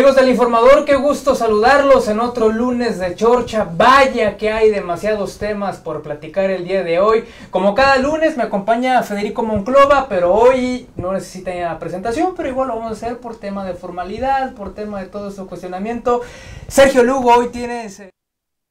Amigos del informador, qué gusto saludarlos en otro lunes de Chorcha. Vaya que hay demasiados temas por platicar el día de hoy. Como cada lunes me acompaña Federico Monclova, pero hoy no necesita presentación, pero igual lo vamos a hacer por tema de formalidad, por tema de todo su cuestionamiento. Sergio Lugo, hoy tienes...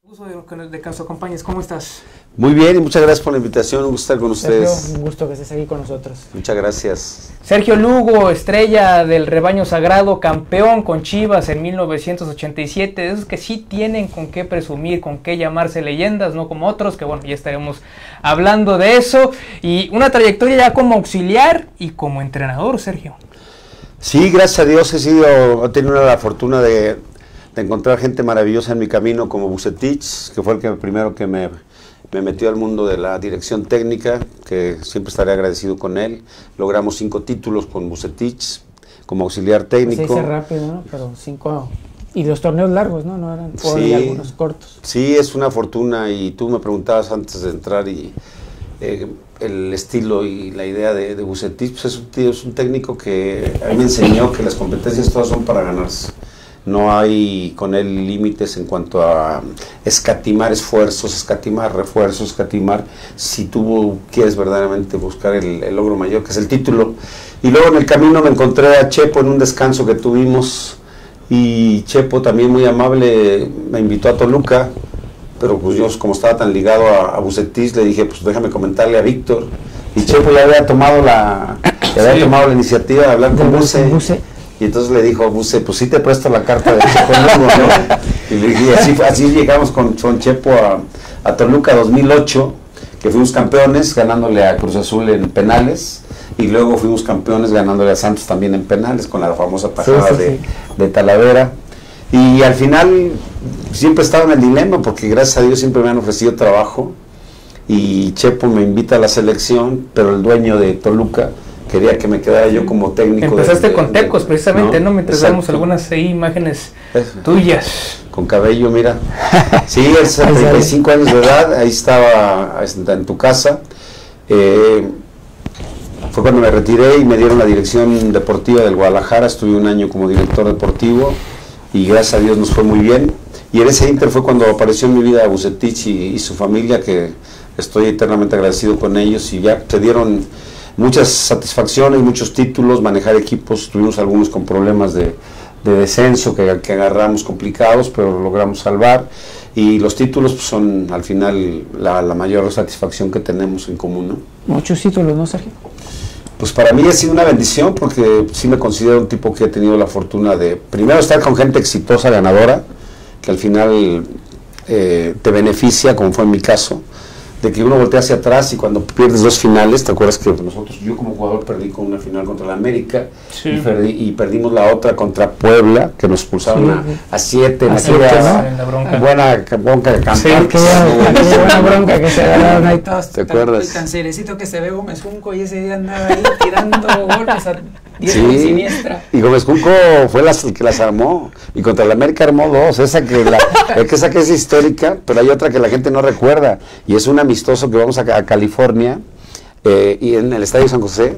Gusto de, que nos acompañes. ¿Cómo estás? Muy bien y muchas gracias por la invitación. Un gusto estar con ustedes. un gusto que estés aquí con nosotros. Muchas gracias. Sergio Lugo, estrella del rebaño sagrado, campeón con Chivas en 1987. De esos que sí tienen con qué presumir, con qué llamarse leyendas, no como otros, que bueno, ya estaremos hablando de eso. Y una trayectoria ya como auxiliar y como entrenador, Sergio. Sí, gracias a Dios he sido, he tenido la fortuna de de encontrar gente maravillosa en mi camino como Bucetich, que fue el que primero que me, me, metió al mundo de la dirección técnica, que siempre estaré agradecido con él. Logramos cinco títulos con Bucetich como auxiliar técnico. Se dice rápido, ¿no? Pero cinco... Y los torneos largos, ¿no? No eran sí, algunos cortos. Sí, es una fortuna y tú me preguntabas antes de entrar y eh, el estilo y la idea de, de Bucetich, pues es un, es un técnico que a mí me enseñó que las competencias todas son para ganarse no hay con él límites en cuanto a escatimar esfuerzos, escatimar refuerzos, escatimar. Si tú quieres verdaderamente buscar el, logro mayor, que es el título. Y luego en el camino me encontré a Chepo en un descanso que tuvimos. Y Chepo también muy amable me invitó a Toluca, pero pues yo como estaba tan ligado a, a Bucetis le dije pues déjame comentarle a Víctor y Chepo ya había tomado la, había tomado la iniciativa de hablar con Buce y entonces le dijo a Buse, pues sí te presto la carta de Chepo ¿no? Y, así, así, llegamos con, con Chepo a, a, Toluca 2008, que fuimos campeones ganándole a Cruz Azul en penales. Y luego fuimos campeones ganándole a Santos también en penales con la famosa tajada de, de Talavera. Y al final siempre estaba en el dilema porque gracias a Dios siempre me han ofrecido trabajo y Chepo me invita a la selección, pero el dueño de Toluca quería que me quedara yo como técnico. Empezaste con Tecos, precisamente, ¿no? Mientras vemos algunas imágenes tuyas. Con cabello, mira. Sí, es 35 años de edad, ahí estaba en tu casa. Eh, fue cuando me retiré y me dieron la dirección deportiva del Guadalajara, estuve un año como director deportivo y gracias a Dios nos fue muy bien. Y en ese inter fue cuando apareció en mi vida Bucetich y, y su familia, que estoy eternamente agradecido con ellos y ya se dieron muchas satisfacciones, muchos títulos, manejar equipos, tuvimos algunos con problemas de, descenso que, agarramos complicados, pero logramos salvar. Y los títulos pues, son al final la, mayor satisfacción que tenemos en común. ¿no? Muchos títulos, ¿no, Sergio? Pues para mí ha sido una bendición porque sí me considero un tipo que he tenido la fortuna de, primero, estar con gente exitosa, ganadora, que al final eh, te beneficia, como fue en mi caso de que uno voltea hacia atrás y cuando pierdes dos finales, ¿te acuerdas que nosotros, yo como jugador perdí con una final contra la América y, perdimos la otra contra Puebla, que nos expulsaron a, siete, a siete ¿no? bronca. buena bronca de cantar. Sí, qué buena, bronca que se agarraron ahí todos. ¿Te acuerdas? El cancerecito que se ve Gómez Junco y ese día andaba ahí tirando golpes a sí, siniestra. Y Gómez Junco fue el que las armó y contra la América armó dos, esa que, la, que esa que es histórica, pero hay otra que la gente no recuerda y es una amistoso que vamos a, California eh, y en el Estadio San José.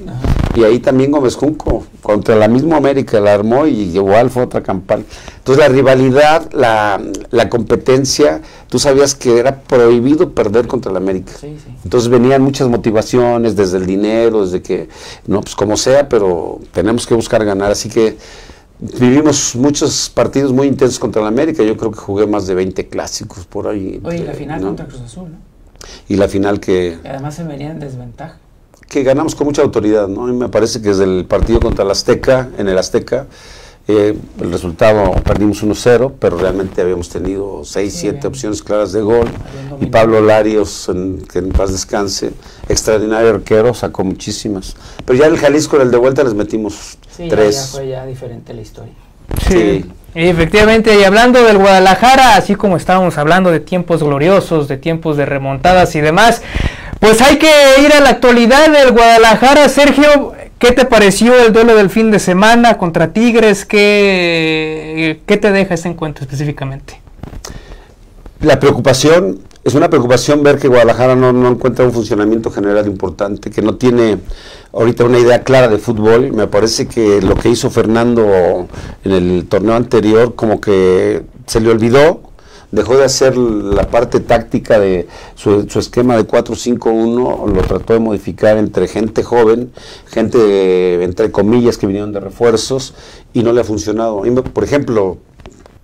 Y ahí también Gómez Junco, contra la misma América, la armó y igual fue otra campaña. Entonces la rivalidad, la, la competencia, tú sabías que era prohibido perder contra la América. Entonces venían muchas motivaciones, desde el dinero, desde que, no, pues como sea, pero tenemos que buscar ganar. Así que vivimos muchos partidos muy intensos contra la América. Yo creo que jugué más de 20 clásicos por ahí. Oye, la final contra Cruz Azul, ¿no? y la final que... además se venía en desventaja. Que ganamos con mucha autoridad, ¿no? Y me parece que desde el partido contra el Azteca, en el Azteca, eh, el resultado perdimos 1-0, pero realmente habíamos tenido 6, 7 opciones claras de gol. Y Pablo Larios, que en paz descanse, extraordinario arquero, sacó muchísimas. Pero ya en el Jalisco, en el de vuelta, les metimos sí, tres. Ya, fue ya diferente la historia. sí. Efectivamente, y hablando del Guadalajara, así como estábamos hablando de tiempos gloriosos, de tiempos de remontadas y demás, pues hay que ir a la actualidad del Guadalajara. Sergio, ¿qué te pareció el duelo del fin de semana contra Tigres? ¿Qué, qué te deja ese encuentro específicamente? La preocupación, es una preocupación ver que Guadalajara no, encuentra un funcionamiento general importante, que no tiene ahorita una idea clara de fútbol. Me parece que lo que hizo Fernando en el torneo anterior como que se le olvidó, dejó de hacer la parte táctica de su, esquema de 4-5-1, lo trató de modificar entre gente joven, gente entre comillas que vinieron de refuerzos y no le ha funcionado. Por ejemplo,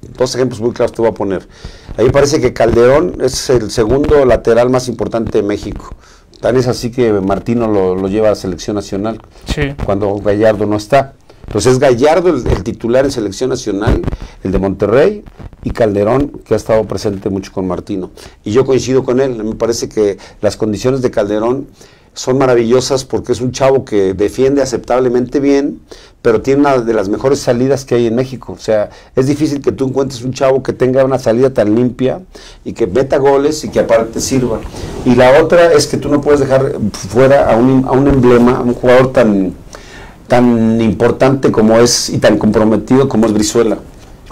dos ejemplos muy claros te voy a poner. A mí me parece que Calderón es el segundo lateral más importante de México. Tan es así que Martino lo, lleva a la selección nacional cuando Gallardo no está. Entonces es Gallardo el, titular en selección nacional, el de Monterrey, y Calderón, que ha estado presente mucho con Martino. Y yo coincido con él, me parece que las condiciones de Calderón son maravillosas porque es un chavo que defiende aceptablemente bien, pero tiene una de las mejores salidas que hay en México. O sea, es difícil que tú encuentres un chavo que tenga una salida tan limpia y que meta goles y que aparte sirva. Y la otra es que tú no puedes dejar fuera a un, a un emblema, a un jugador tan, tan importante como es y tan comprometido como es Brizuela.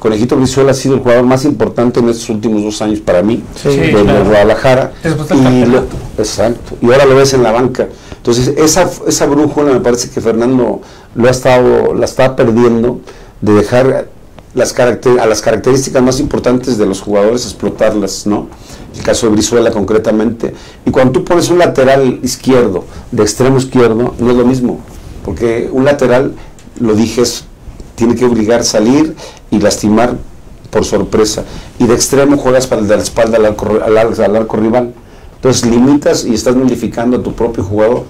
Conejito Brizuela ha sido el jugador más importante en estos últimos dos años para mí, de, Guadalajara. Y exacto. Y ahora lo ves en la banca. Entonces, esa, esa brújula me parece que Fernando lo ha estado, la está perdiendo de dejar las a las características más importantes de los jugadores explotarlas, ¿no? El caso de Brizuela concretamente. Y cuando tú pones un lateral izquierdo, de extremo izquierdo, no es lo mismo. Porque un lateral, lo dije, tiene que obligar a salir y lastimar por sorpresa. Y de extremo juegas para la espalda al arco, al, arco rival. Entonces limitas y estás modificando a tu propio jugador.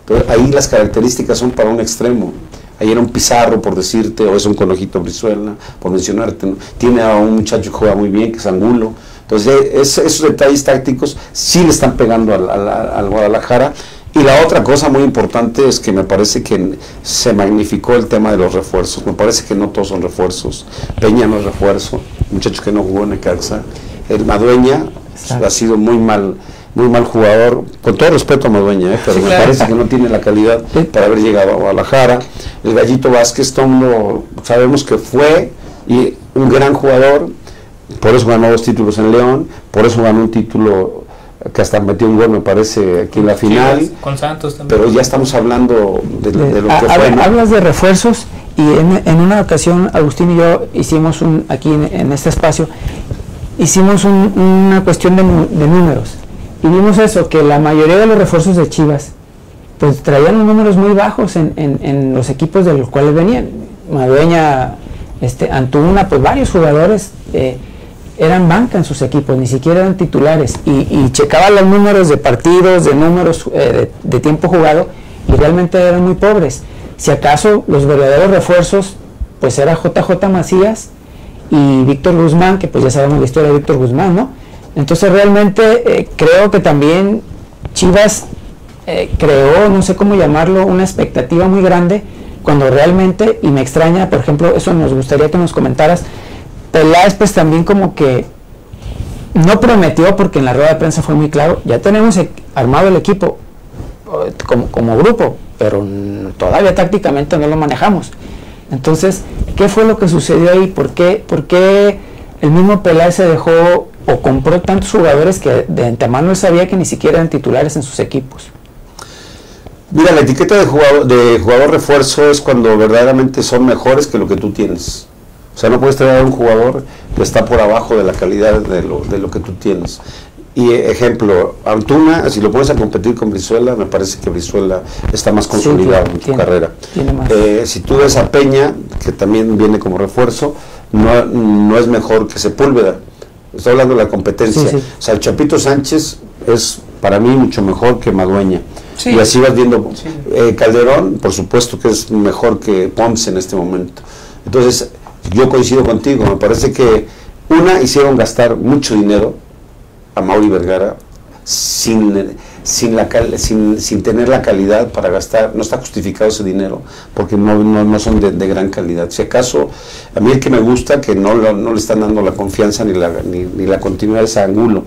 Entonces, ahí las características son para un extremo. Ahí era un Pizarro, por decirte, o es un Conojito Brizuela, por mencionarte. Tiene a un muchacho que juega muy bien, que es Angulo. Entonces, esos detalles tácticos sí le están pegando al Guadalajara y la otra cosa muy importante es que me parece que se magnificó el tema de los refuerzos. Me parece que no todos son refuerzos. Peña no es refuerzo, muchacho que no jugó en Necaxa. El Madueña ha sido muy mal muy mal jugador, con todo respeto a Madueña, ¿eh? pero me parece que no tiene la calidad para haber llegado a Guadalajara. El Gallito Vázquez, Tomo, sabemos que fue y un gran jugador, por eso ganó dos títulos en León, por eso ganó un título que hasta metió un gol, me parece, aquí en la final. con Santos también. Pero ya estamos hablando de, lo que fue. Hablas de refuerzos y en, una ocasión Agustín y yo hicimos un, aquí en, este espacio, hicimos una cuestión de, números y vimos eso, que la mayoría de los refuerzos de Chivas pues traían números muy bajos en, en, los equipos de los cuales venían. Madueña, este, Antuna, pues varios jugadores. Eh, eran banca en sus equipos, ni siquiera eran titulares. Y, checaban los números de partidos, de números eh, de, tiempo jugado, y realmente eran muy pobres. Si acaso los verdaderos refuerzos, pues era JJ Macías y Víctor Guzmán, que pues ya sabemos la historia de Víctor Guzmán, ¿no? Entonces realmente eh, creo que también Chivas eh, creó, no sé cómo llamarlo, una expectativa muy grande, cuando realmente, y me extraña, por ejemplo, eso nos gustaría que nos comentaras, Peláez pues también como que no prometió porque en la rueda de prensa fue muy claro, ya tenemos e-, armado el equipo como, como grupo, pero todavía tácticamente no lo manejamos. Entonces, ¿qué fue lo que sucedió ahí? ¿Por qué, por qué el mismo Peláez se dejó o compró tantos jugadores que de antemano él sabía que ni siquiera eran titulares en sus equipos? Mira, la etiqueta de jugador, de jugador refuerzo es cuando verdaderamente son mejores que lo que tú tienes. O sea, no puedes traer a un jugador que está por abajo de la calidad de lo, de lo que tú tienes. Y ejemplo, Antuna, si lo pones a competir con Brizuela, me parece que Brizuela está más consolidado en su carrera. Eh, si tú ves a Peña, que también viene como refuerzo, no, no es mejor que Sepúlveda. Estoy hablando de la competencia. O sea, el Chapito Sánchez es para mí mucho mejor que Madueña. Y así vas viendo. Eh, Calderón, por supuesto que es mejor que Ponce en este momento. Entonces, yo coincido contigo, me parece que una hicieron gastar mucho dinero a Mauri Vergara sin, sin, la, sin, sin tener la calidad para gastar, no está justificado ese dinero porque no, no, son de, gran calidad. Si acaso, a mí el que me gusta, que no, no le están dando la confianza ni la, ni, la continuidad es Angulo.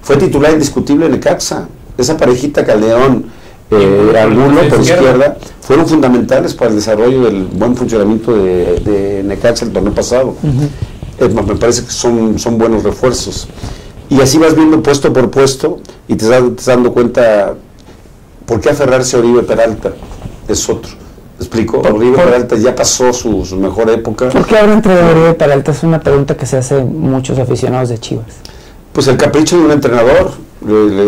fue titular indiscutible en Ecaxa. Esa parejita Caldeón, eh, Angulo por izquierda, fueron fundamentales para el desarrollo del buen funcionamiento de, de Necaxa el torneo pasado. Eh, me parece que son, son buenos refuerzos. Y así vas viendo puesto por puesto y te estás dando cuenta por qué aferrarse a Oribe Peralta. Es otro. ¿Me explico? Oribe Peralta ya pasó su, mejor época. ¿Por qué ahora entre Oribe Peralta? Es una pregunta que se hace muchos aficionados de Chivas. Pues el capricho de un entrenador.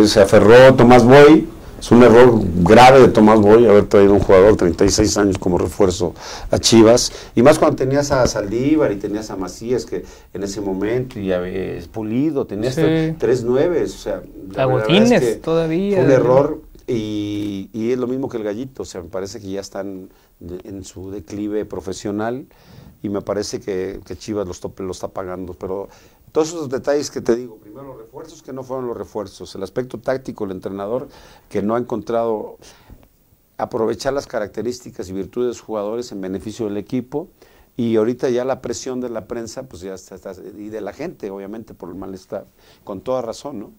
se aferró Tomás Boy es un error grave de Tomás Boy haber traído un jugador de 36 años como refuerzo a Chivas. Y más cuando tenías a Saldívar y tenías a Macías, que en ese momento, y a Pulido, tenías tres nueves. O sea, Agotines todavía. Fue un error y, es lo mismo que el gallito. O sea, me parece que ya están en su declive profesional y me parece que, Chivas los, lo está pagando. Pero todos esos detalles que te digo, primero los refuerzos que no fueron los refuerzos, el aspecto táctico, el entrenador que no ha encontrado aprovechar las características y virtudes de los jugadores en beneficio del equipo y ahorita ya la presión de la prensa pues ya está, y de la gente obviamente por el malestar, con toda razón, ¿no?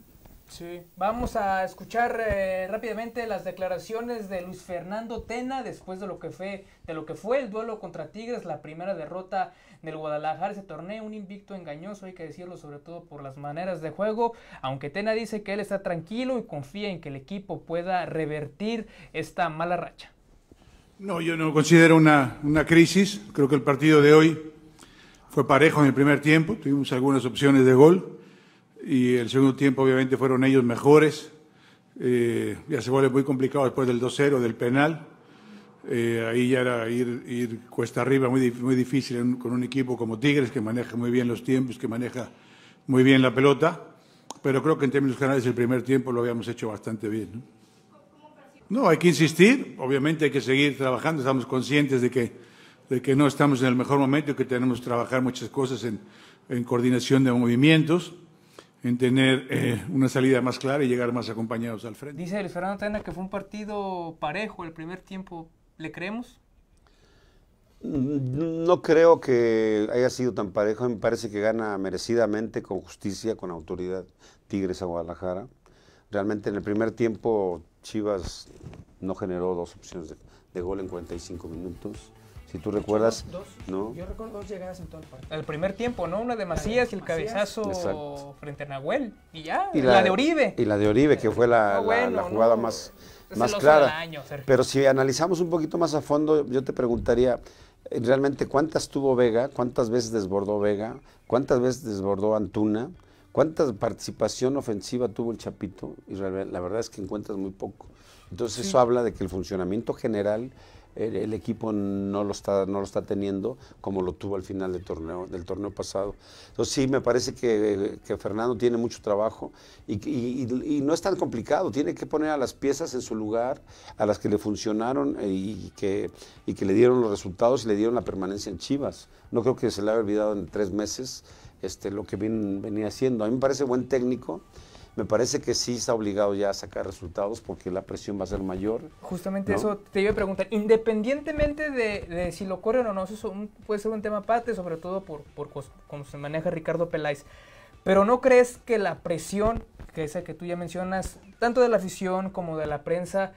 Sí, vamos a escuchar eh, rápidamente las declaraciones de Luis Fernando Tena después de lo que fue de lo que fue el duelo contra Tigres, la primera derrota del Guadalajara ese torneo, un invicto engañoso, hay que decirlo sobre todo por las maneras de juego, aunque Tena dice que él está tranquilo y confía en que el equipo pueda revertir esta mala racha. No, yo no considero una, una crisis, creo que el partido de hoy fue parejo en el primer tiempo, tuvimos algunas opciones de gol y el segundo tiempo obviamente fueron ellos mejores, eh, ya se vuelve muy complicado después del 2-0 del penal eh, ahí ya era ir, ir, cuesta arriba, muy, muy difícil con un equipo como Tigres, que maneja muy bien los tiempos, que maneja muy bien la pelota. Pero creo que en términos generales el primer tiempo lo habíamos hecho bastante bien. ¿no? no, hay que insistir, obviamente hay que seguir trabajando, estamos conscientes de que, de que no estamos en el mejor momento y que tenemos que trabajar muchas cosas en, en coordinación de movimientos en tener eh, una salida más clara y llegar más acompañados al frente. Dice Luis Fernando Tena que fue un partido parejo el primer tiempo, ¿Le creemos? No creo que haya sido tan parejo. Me parece que gana merecidamente, con justicia, con autoridad, Tigres a Guadalajara. Realmente en el primer tiempo Chivas no generó dos opciones de, gol en 45 minutos. Si tú recuerdas, dos, ¿no? Yo recuerdo dos llegadas en todo el partido. El primer tiempo, ¿no? Una de Macías y el cabezazo frente a Nahuel. Y ya, y la, de Oribe. Y la de Oribe, que fue la, la jugada más más clara. Pero si analizamos un poquito más a fondo, yo te preguntaría, eh, realmente cuántas tuvo Vega, cuántas veces desbordó Vega, cuántas veces desbordó Antuna, cuánta participación ofensiva tuvo el Chapito, y la verdad es que encuentras muy poco. Entonces eso habla de que el funcionamiento general el, equipo no lo está no lo está teniendo como lo tuvo al final del torneo del torneo pasado. Entonces sí me parece que, Fernando tiene mucho trabajo y, no es tan complicado. Tiene que poner a las piezas en su lugar a las que le funcionaron y que y que le dieron los resultados y le dieron la permanencia en Chivas. No creo que se le haya olvidado en tres meses este lo que venía haciendo. A mí me parece buen técnico me parece que sí está obligado ya a sacar resultados porque la presión va a ser mayor. Justamente eso te iba a preguntar, independientemente de, si lo corren o no, eso puede ser un tema aparte, sobre todo por, por cómo se maneja Ricardo Peláez. Pero ¿no crees que la presión, que es el que tú ya mencionas, tanto de la afición como de la prensa,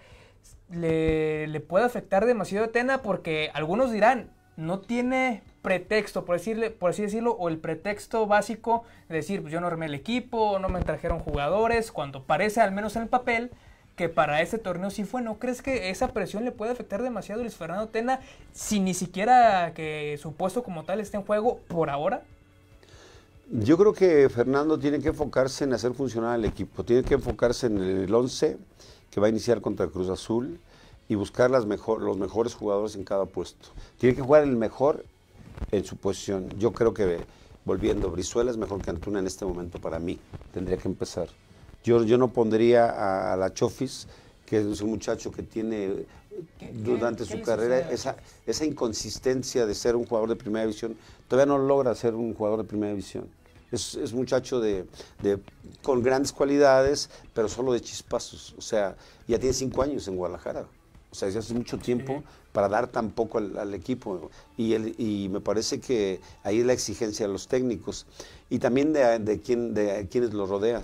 le, le puede afectar demasiado a Tena? Porque algunos dirán, no tiene pretexto, por, decirle, por así decirlo, o el pretexto básico de decir, pues yo no armé el equipo, no me trajeron jugadores, cuando parece, al menos en el papel, que para este torneo sí fue. ¿No crees que esa presión le puede afectar demasiado a Luis Fernando Tena sin ni siquiera que su puesto como tal esté en juego por ahora? Yo creo que Fernando tiene que enfocarse en hacer funcionar el equipo, tiene que enfocarse en el 11 que va a iniciar contra Cruz Azul y buscar las mejor, los mejores jugadores en cada puesto. Tiene que jugar el mejor en su posición. Yo creo que, volviendo, Brizuela es mejor que Antuna en este momento para mí. Tendría que empezar. Yo, yo no pondría a, la Chofis, que es un muchacho que tiene durante su carrera esa, esa inconsistencia de ser un jugador de primera división. Todavía no logra ser un jugador de primera división. Es, es muchacho de, de, con grandes cualidades, pero solo de chispazos. O sea, ya tiene cinco años en Guadalajara. O sea, hace mucho tiempo para dar tan poco al, equipo. Y, y me parece que ahí es la exigencia de los técnicos y también de, de, de quienes los rodean.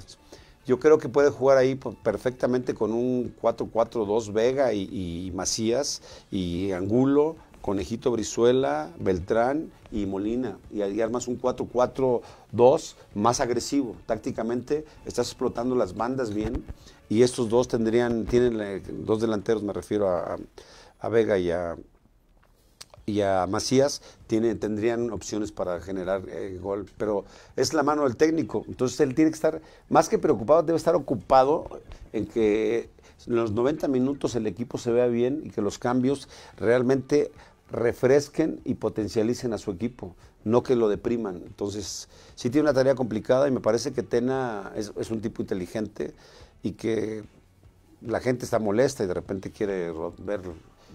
Yo creo que puede jugar ahí perfectamente con un 4-4-2 Vega y, Macías y Angulo Conejito Brizuela, Beltrán y Molina. Y ahí armas un 4-4-2 más agresivo. Tácticamente estás explotando las bandas bien. Y estos dos tendrían, tienen eh, dos delanteros, me refiero a Vega y a, y a Macías tiene, tendrían opciones para generar eh, gol, pero es la mano del técnico. Entonces él tiene que estar, más que preocupado, debe estar ocupado en que en los 90 minutos el equipo se vea bien y que los cambios realmente refresquen y potencialicen a su equipo, no que lo depriman. Entonces, sí tiene una tarea complicada y me parece que Tena es, es un tipo inteligente y que la gente está molesta y de repente quiere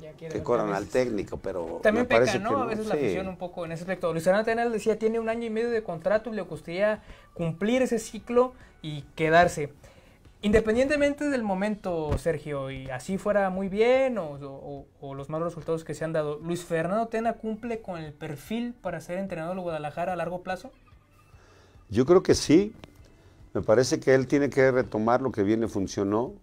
ver que corran al técnico, pero también me parece peca, ¿no? que a veces la afición un poco en ese aspecto. Luis Fernando Tenal decía, tiene un año y medio de contrato y le gustaría cumplir ese ciclo y quedarse. Independientemente del momento, Sergio, y así fuera muy bien o, o- o los malos resultados que se han dado, ¿Luis Fernando Tena cumple con el perfil para ser entrenador de Guadalajara a largo plazo? Yo creo que sí. Me parece que él tiene que retomar lo que viene funcionó.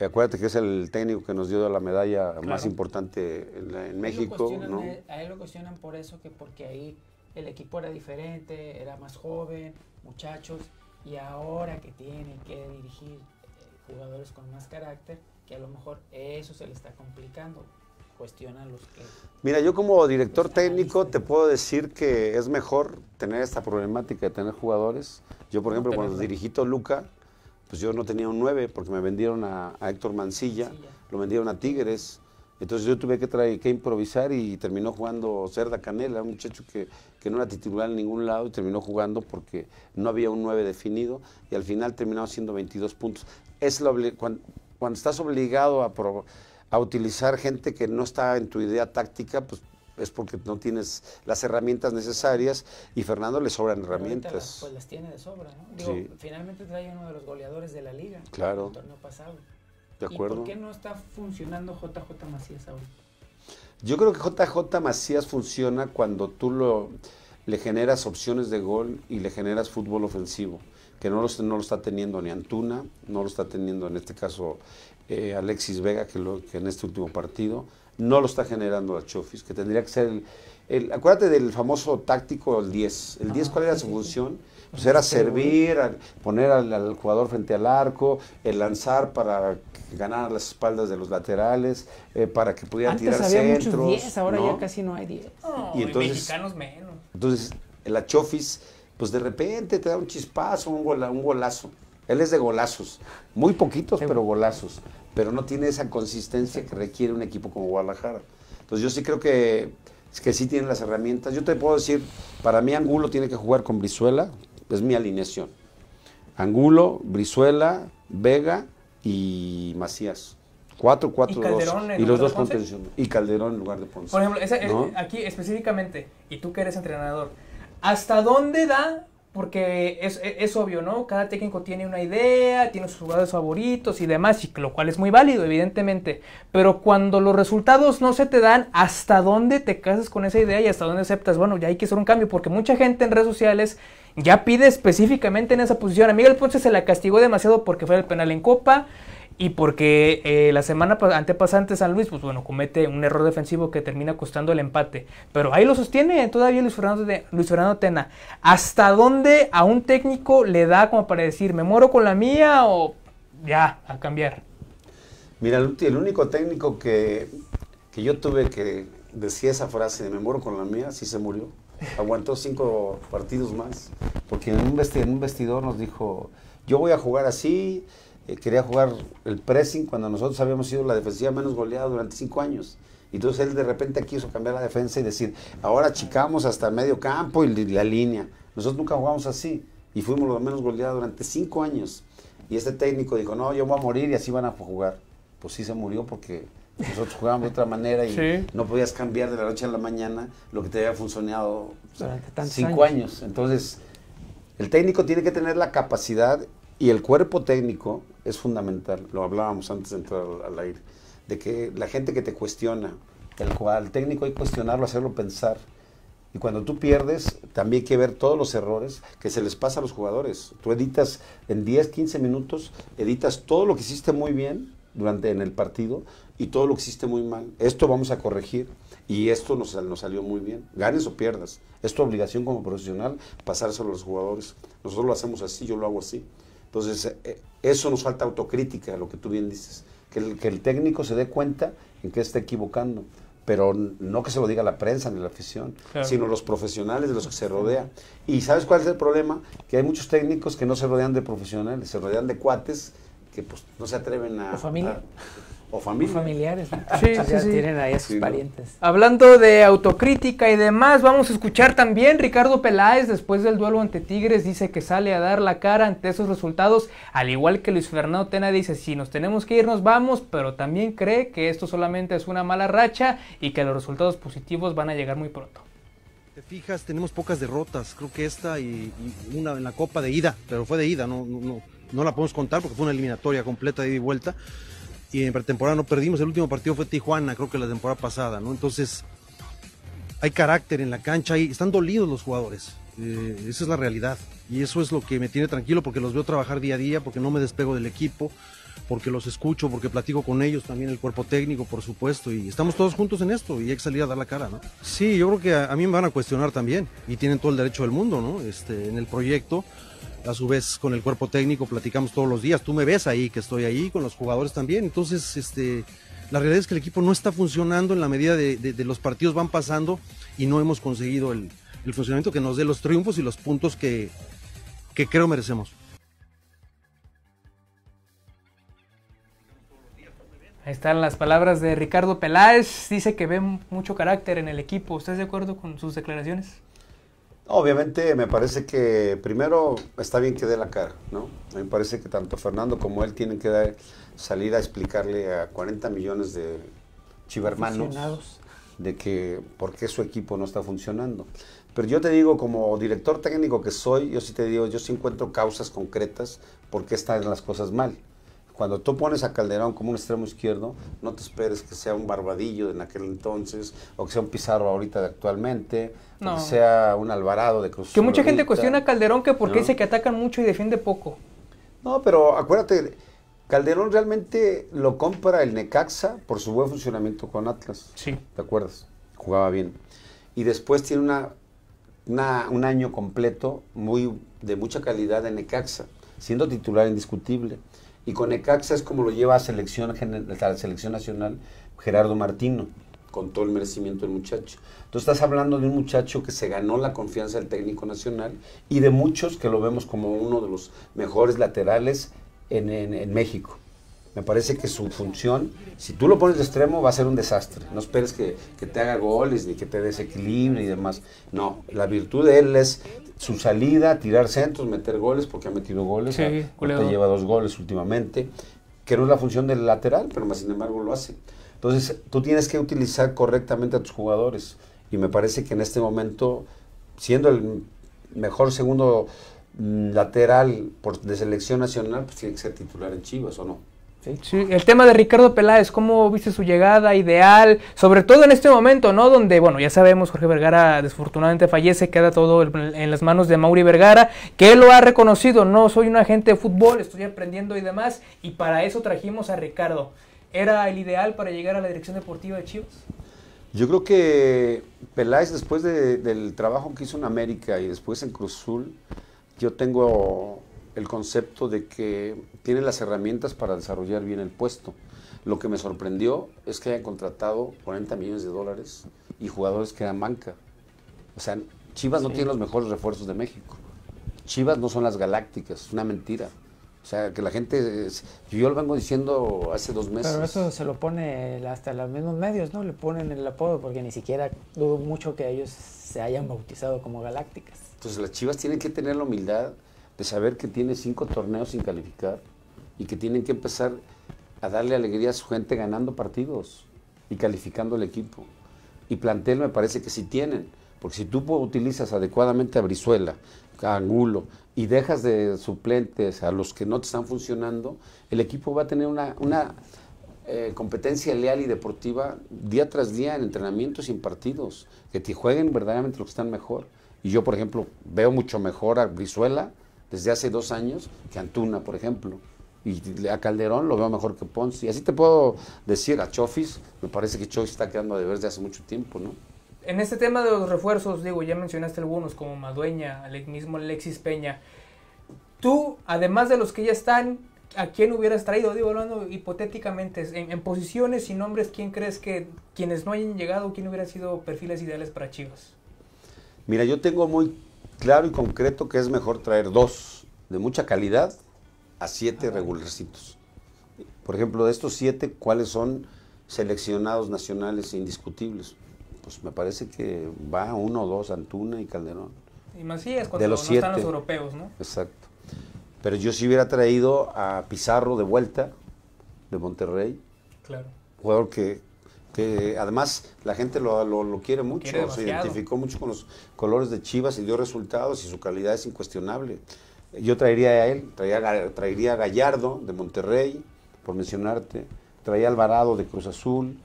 Acuérdate que es el técnico que nos dio la medalla más importante en, en México, ¿no? A él lo cuestionan por eso, que porque ahí el equipo era diferente, era más joven, muchachos, y ahora que tiene que dirigir eh, jugadores con más carácter, que a lo mejor eso se le está complicando. Cuestionan los que... Mira, yo como director técnico te puedo decir que es mejor tener esta problemática de tener jugadores. Yo, por No ejemplo, cuando dirigí Toluca, pues yo no tenía un 9 porque me vendieron a, a Héctor Mancilla, Mancilla. lo vendieron a Tigres. Entonces yo tuve que, traer, que improvisar y terminó jugando Cerda Canela, un muchacho que, que no era titular en ningún lado y terminó jugando porque no había un 9 definido y al final terminó haciendo 22 puntos. Es obli- cuando, cuando estás obligado a, pro- a utilizar gente que no está en tu idea táctica, pues es porque no tienes las herramientas necesarias y Fernando le sobran Pero herramientas. las- pues las tiene de sobra, ¿no? Digo, Sí. finalmente trae uno de los goleadores de la liga. Claro. El torneo pasado. ¿De ¿Y acuerdo? por qué no está funcionando JJ Macías ahorita? Yo creo que JJ Macías funciona cuando tú lo, le generas opciones de gol y le generas fútbol ofensivo, que no lo, no lo está teniendo ni Antuna, no lo está teniendo en este caso eh, Alexis Vega, que, lo, que en este último partido, no lo está generando la Chofis, que tendría que ser el, el- acuérdate del famoso táctico, el 10. El 10, Ah, ¿cuál era sí, su función? Pues era servir, poner al, al jugador frente al arco, el lanzar para que ganara las espaldas de los laterales, eh, para que pudiera Antes tirar había centros. muchos 10, ahora ¿no? ya casi no hay 10. No, Y y entonces- mexicanos menos. Entonces, el Achofis, pues de repente te da un chispazo, un, gola- un golazo. Él es de golazos, muy poquitos, pero golazos. Pero no tiene esa consistencia que requiere un equipo como Guadalajara. Entonces, yo sí creo que, que sí tiene las herramientas. Yo te puedo decir, para mí Angulo tiene que jugar con Brizuela, es mi alineación. Angulo, Brizuela, Vega y Macías. 4, 4, 2. Calderón en Y los dos contención. Y Calderón en lugar de Ponce. Por ejemplo, esa- eh, ¿No? aquí específicamente, y tú que eres entrenador, ¿hasta dónde da? Porque es, es- es obvio, ¿no? Cada técnico tiene una idea, tiene sus jugadores favoritos y demás, y lo cual es muy válido, evidentemente. Pero cuando los resultados no se te dan, ¿hasta dónde te casas con esa idea y hasta dónde aceptas? Bueno, ya hay que hacer un cambio, porque mucha gente en redes sociales ya pide específicamente en esa posición. A Miguel Ponce se la castigó demasiado porque fue el penal en Copa. Y porque eh, la semana pa- antepasada ante San Luis, pues bueno, comete un error defensivo que termina costando el empate. Pero ahí lo sostiene todavía Luis Fernando, Luis Fernando Tena. ¿Hasta dónde a un técnico le da como para decir, me muero con la mía o ya, a cambiar? Mira, el, único técnico que, que yo tuve que decía esa frase de me muero con la mía, sí se murió. Aguantó cinco partidos más. Porque en un, en un vestidor nos dijo, yo voy a jugar así, eh, quería jugar el pressing cuando nosotros habíamos sido la defensiva menos goleada durante cinco años. Y entonces él de repente quiso cambiar la defensa y decir, ahora achicamos hasta el medio campo y la línea. Nosotros nunca jugamos así y fuimos los menos goleados durante cinco años. Y este técnico dijo, no, yo voy a morir y así van a jugar. Pues sí se murió porque nosotros jugábamos de otra manera y Sí. no podías cambiar de la noche a la mañana lo que te había funcionado o sea, cinco años. Entonces, el técnico tiene que tener la capacidad y el cuerpo técnico es fundamental. Lo hablábamos antes de entrar al, aire. De que la gente que te cuestiona, el, cual, técnico hay que cuestionarlo, hacerlo pensar. Y cuando tú pierdes, también hay que ver todos los errores que se les pasa a los jugadores. Tú editas en 10, 15 minutos, editas todo lo que hiciste muy bien durante en el partido y todo lo que hiciste muy mal. Esto vamos a corregir y esto nos, nos salió muy bien. Ganes o pierdas. Es tu obligación como profesional pasárselo a los jugadores. Nosotros lo hacemos así, yo lo hago así. Entonces, eh, eso nos falta autocrítica, lo que tú bien dices. Que el, que el técnico se dé cuenta en que está equivocando pero no que se lo diga la prensa ni la afición, sino los profesionales de los que se rodean. ¿Y sabes cuál es el problema? Que hay muchos técnicos que no se rodean de profesionales, se rodean de cuates que pues no se atreven a... ¿O familia? O familia. familiares, Sí, sí, sí. tienen ahí a sus parientes. Hablando de autocrítica y demás, vamos a escuchar también Ricardo Peláez después del duelo ante Tigres dice que sale a dar la cara ante esos resultados, al igual que Luis Fernando Tena dice si nos tenemos que ir nos vamos, pero también cree que esto solamente es una mala racha y que los resultados positivos van a llegar muy pronto. Te fijas, tenemos pocas derrotas, creo que esta y, y una en la Copa de ida, pero fue de ida, no, no, no, no la podemos contar porque fue una eliminatoria completa de ida y vuelta y en pretemporada no perdimos. El último partido fue Tijuana, creo que la temporada pasada, ¿no? Entonces, hay carácter en la cancha y están dolidos los jugadores. Eh, esa es la realidad. Y eso es lo que me tiene tranquilo porque los veo trabajar día a día, porque no me despego del equipo, porque los escucho, porque platico con ellos, también el cuerpo técnico, por supuesto. Y estamos todos juntos en esto y hay que salir a dar la cara, ¿no? Sí, yo creo que a, a mí me van a cuestionar también y tienen todo el derecho del mundo, ¿no? Este, en el proyecto a su vez con el cuerpo técnico platicamos todos los días. Tú me ves ahí, que estoy ahí, con los jugadores también. Entonces, este, la realidad es que el equipo no está funcionando en la medida de, de, los partidos van pasando y no hemos conseguido el, funcionamiento que nos dé los triunfos y los puntos que, que creo merecemos. Ahí están las palabras de Ricardo Peláez. Dice que ve mucho carácter en el equipo. ¿Estás de acuerdo con sus declaraciones? Obviamente me parece que primero está bien que dé la cara, ¿no? A mí me parece que tanto Fernando como él tienen que dar, salir a explicarle a 40 millones de chivermanos de que por qué su equipo no está funcionando. Pero yo te digo, como director técnico que soy, yo sí te digo, yo sí encuentro causas concretas por qué están las cosas mal. Cuando tú pones a Calderón como un extremo izquierdo, no te esperes que sea un Barbadillo en aquel entonces, o que sea un Pizarro ahorita de actualmente, no. o que sea un Alvarado de Cruz Que mucha gente cuestiona a Calderón que porque ¿no? dice que atacan mucho y defiende poco. No, pero acuérdate, Calderón realmente lo compra el Necaxa por su buen funcionamiento con Atlas. Sí. ¿Te acuerdas? Jugaba bien. Y después tiene una, una, un año completo muy de mucha calidad en Necaxa, siendo titular indiscutible. Y con Necaxa es como lo lleva a selección, a la selección nacional Gerardo Martino, con todo el merecimiento del muchacho. Entonces estás hablando de un muchacho que se ganó la confianza del técnico nacional y de muchos que lo vemos como uno de los mejores laterales en, México. Me parece que su función, si tú lo pones de extremo, va a ser un desastre. No esperes que, que, te haga goles ni que te desequilibre y demás. No, la virtud de él es su salida, tirar centros, meter goles, porque ha metido goles. Sí, te lleva dos goles últimamente, que no es la función del lateral, pero más sin embargo lo hace. Entonces, tú tienes que utilizar correctamente a tus jugadores. Y me parece que en este momento, siendo el mejor segundo mm, lateral por, de selección nacional, pues tiene que ser titular en Chivas, ¿o no? El tema de Ricardo Peláez, ¿cómo viste su llegada ideal? Sobre todo en este momento, ¿no? Donde, bueno, ya sabemos, Jorge Vergara desafortunadamente fallece, queda todo en las manos de Mauri Vergara, que él lo ha reconocido, no soy un agente de fútbol, estoy aprendiendo y demás, y para eso trajimos a Ricardo. ¿Era el ideal para llegar a la dirección deportiva de Chivas? Yo creo que Peláez, después de, del trabajo que hizo en América y después en Cruz Azul, yo tengo el concepto de que tiene las herramientas para desarrollar bien el puesto. Lo que me sorprendió es que hayan contratado 40 millones de dólares y jugadores que eran banca. O sea, Chivas sí. no tiene los mejores refuerzos de México. Chivas no son las galácticas, es una mentira. O sea, que la gente, yo lo vengo diciendo hace dos meses. Pero eso se lo pone hasta los mismos medios, ¿no? Le ponen el apodo porque ni siquiera dudo mucho que ellos se hayan bautizado como galácticas. Entonces las Chivas tienen que tener la humildad de saber que tiene cinco torneos sin calificar y que tienen que empezar a darle alegría a su gente ganando partidos y calificando el equipo. Y plantel me parece que sí tienen, porque si tú utilizas adecuadamente a Brizuela, a Angulo, y dejas de suplentes a los que no te están funcionando, el equipo va a tener una, una eh, competencia leal y deportiva día tras día en entrenamientos y en partidos, que te jueguen verdaderamente los que están mejor. Y yo, por ejemplo, veo mucho mejor a Brizuela desde hace dos años que Antuna, por ejemplo. Y a Calderón lo veo mejor que Ponce. Y así te puedo decir, a Chofis, me parece que Chofis está quedando de ver desde hace mucho tiempo, ¿no? En este tema de los refuerzos, digo, ya mencionaste algunos, como Madueña, el mismo Alexis Peña. Tú, además de los que ya están, ¿a quién hubieras traído? Digo, hablando hipotéticamente, en, posiciones y nombres, ¿quién crees que quienes no hayan llegado, quién hubiera sido perfiles ideales para Chivas? Mira, yo tengo muy claro y concreto que es mejor traer dos de mucha calidad a siete ah, regularcitos. Por ejemplo, de estos siete, ¿cuáles son seleccionados nacionales indiscutibles? Pues me parece que va uno o dos, Antuna y Calderón. Y Macías cuando de los no están los europeos, ¿no? Exacto. Pero yo sí hubiera traído a Pizarro de vuelta, de Monterrey. Claro. Jugador que, que además la gente lo, lo, quiere mucho, se identificó mucho con los colores de Chivas y dio resultados y su calidad es incuestionable. Yo traería a él, traería, traería a Gallardo de Monterrey, por mencionarte, traía a Alvarado de Cruz Azul.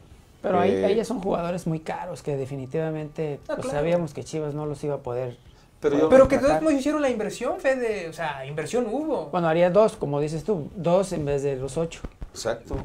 Pero ahí, ahí son jugadores muy caros que definitivamente ah, pues, sabíamos que Chivas no los iba a poder pero, pero que todos hicieron la inversión, Fede. O sea, inversión hubo. Bueno, haría dos, como dices tú. Dos en vez de los ocho. Exacto.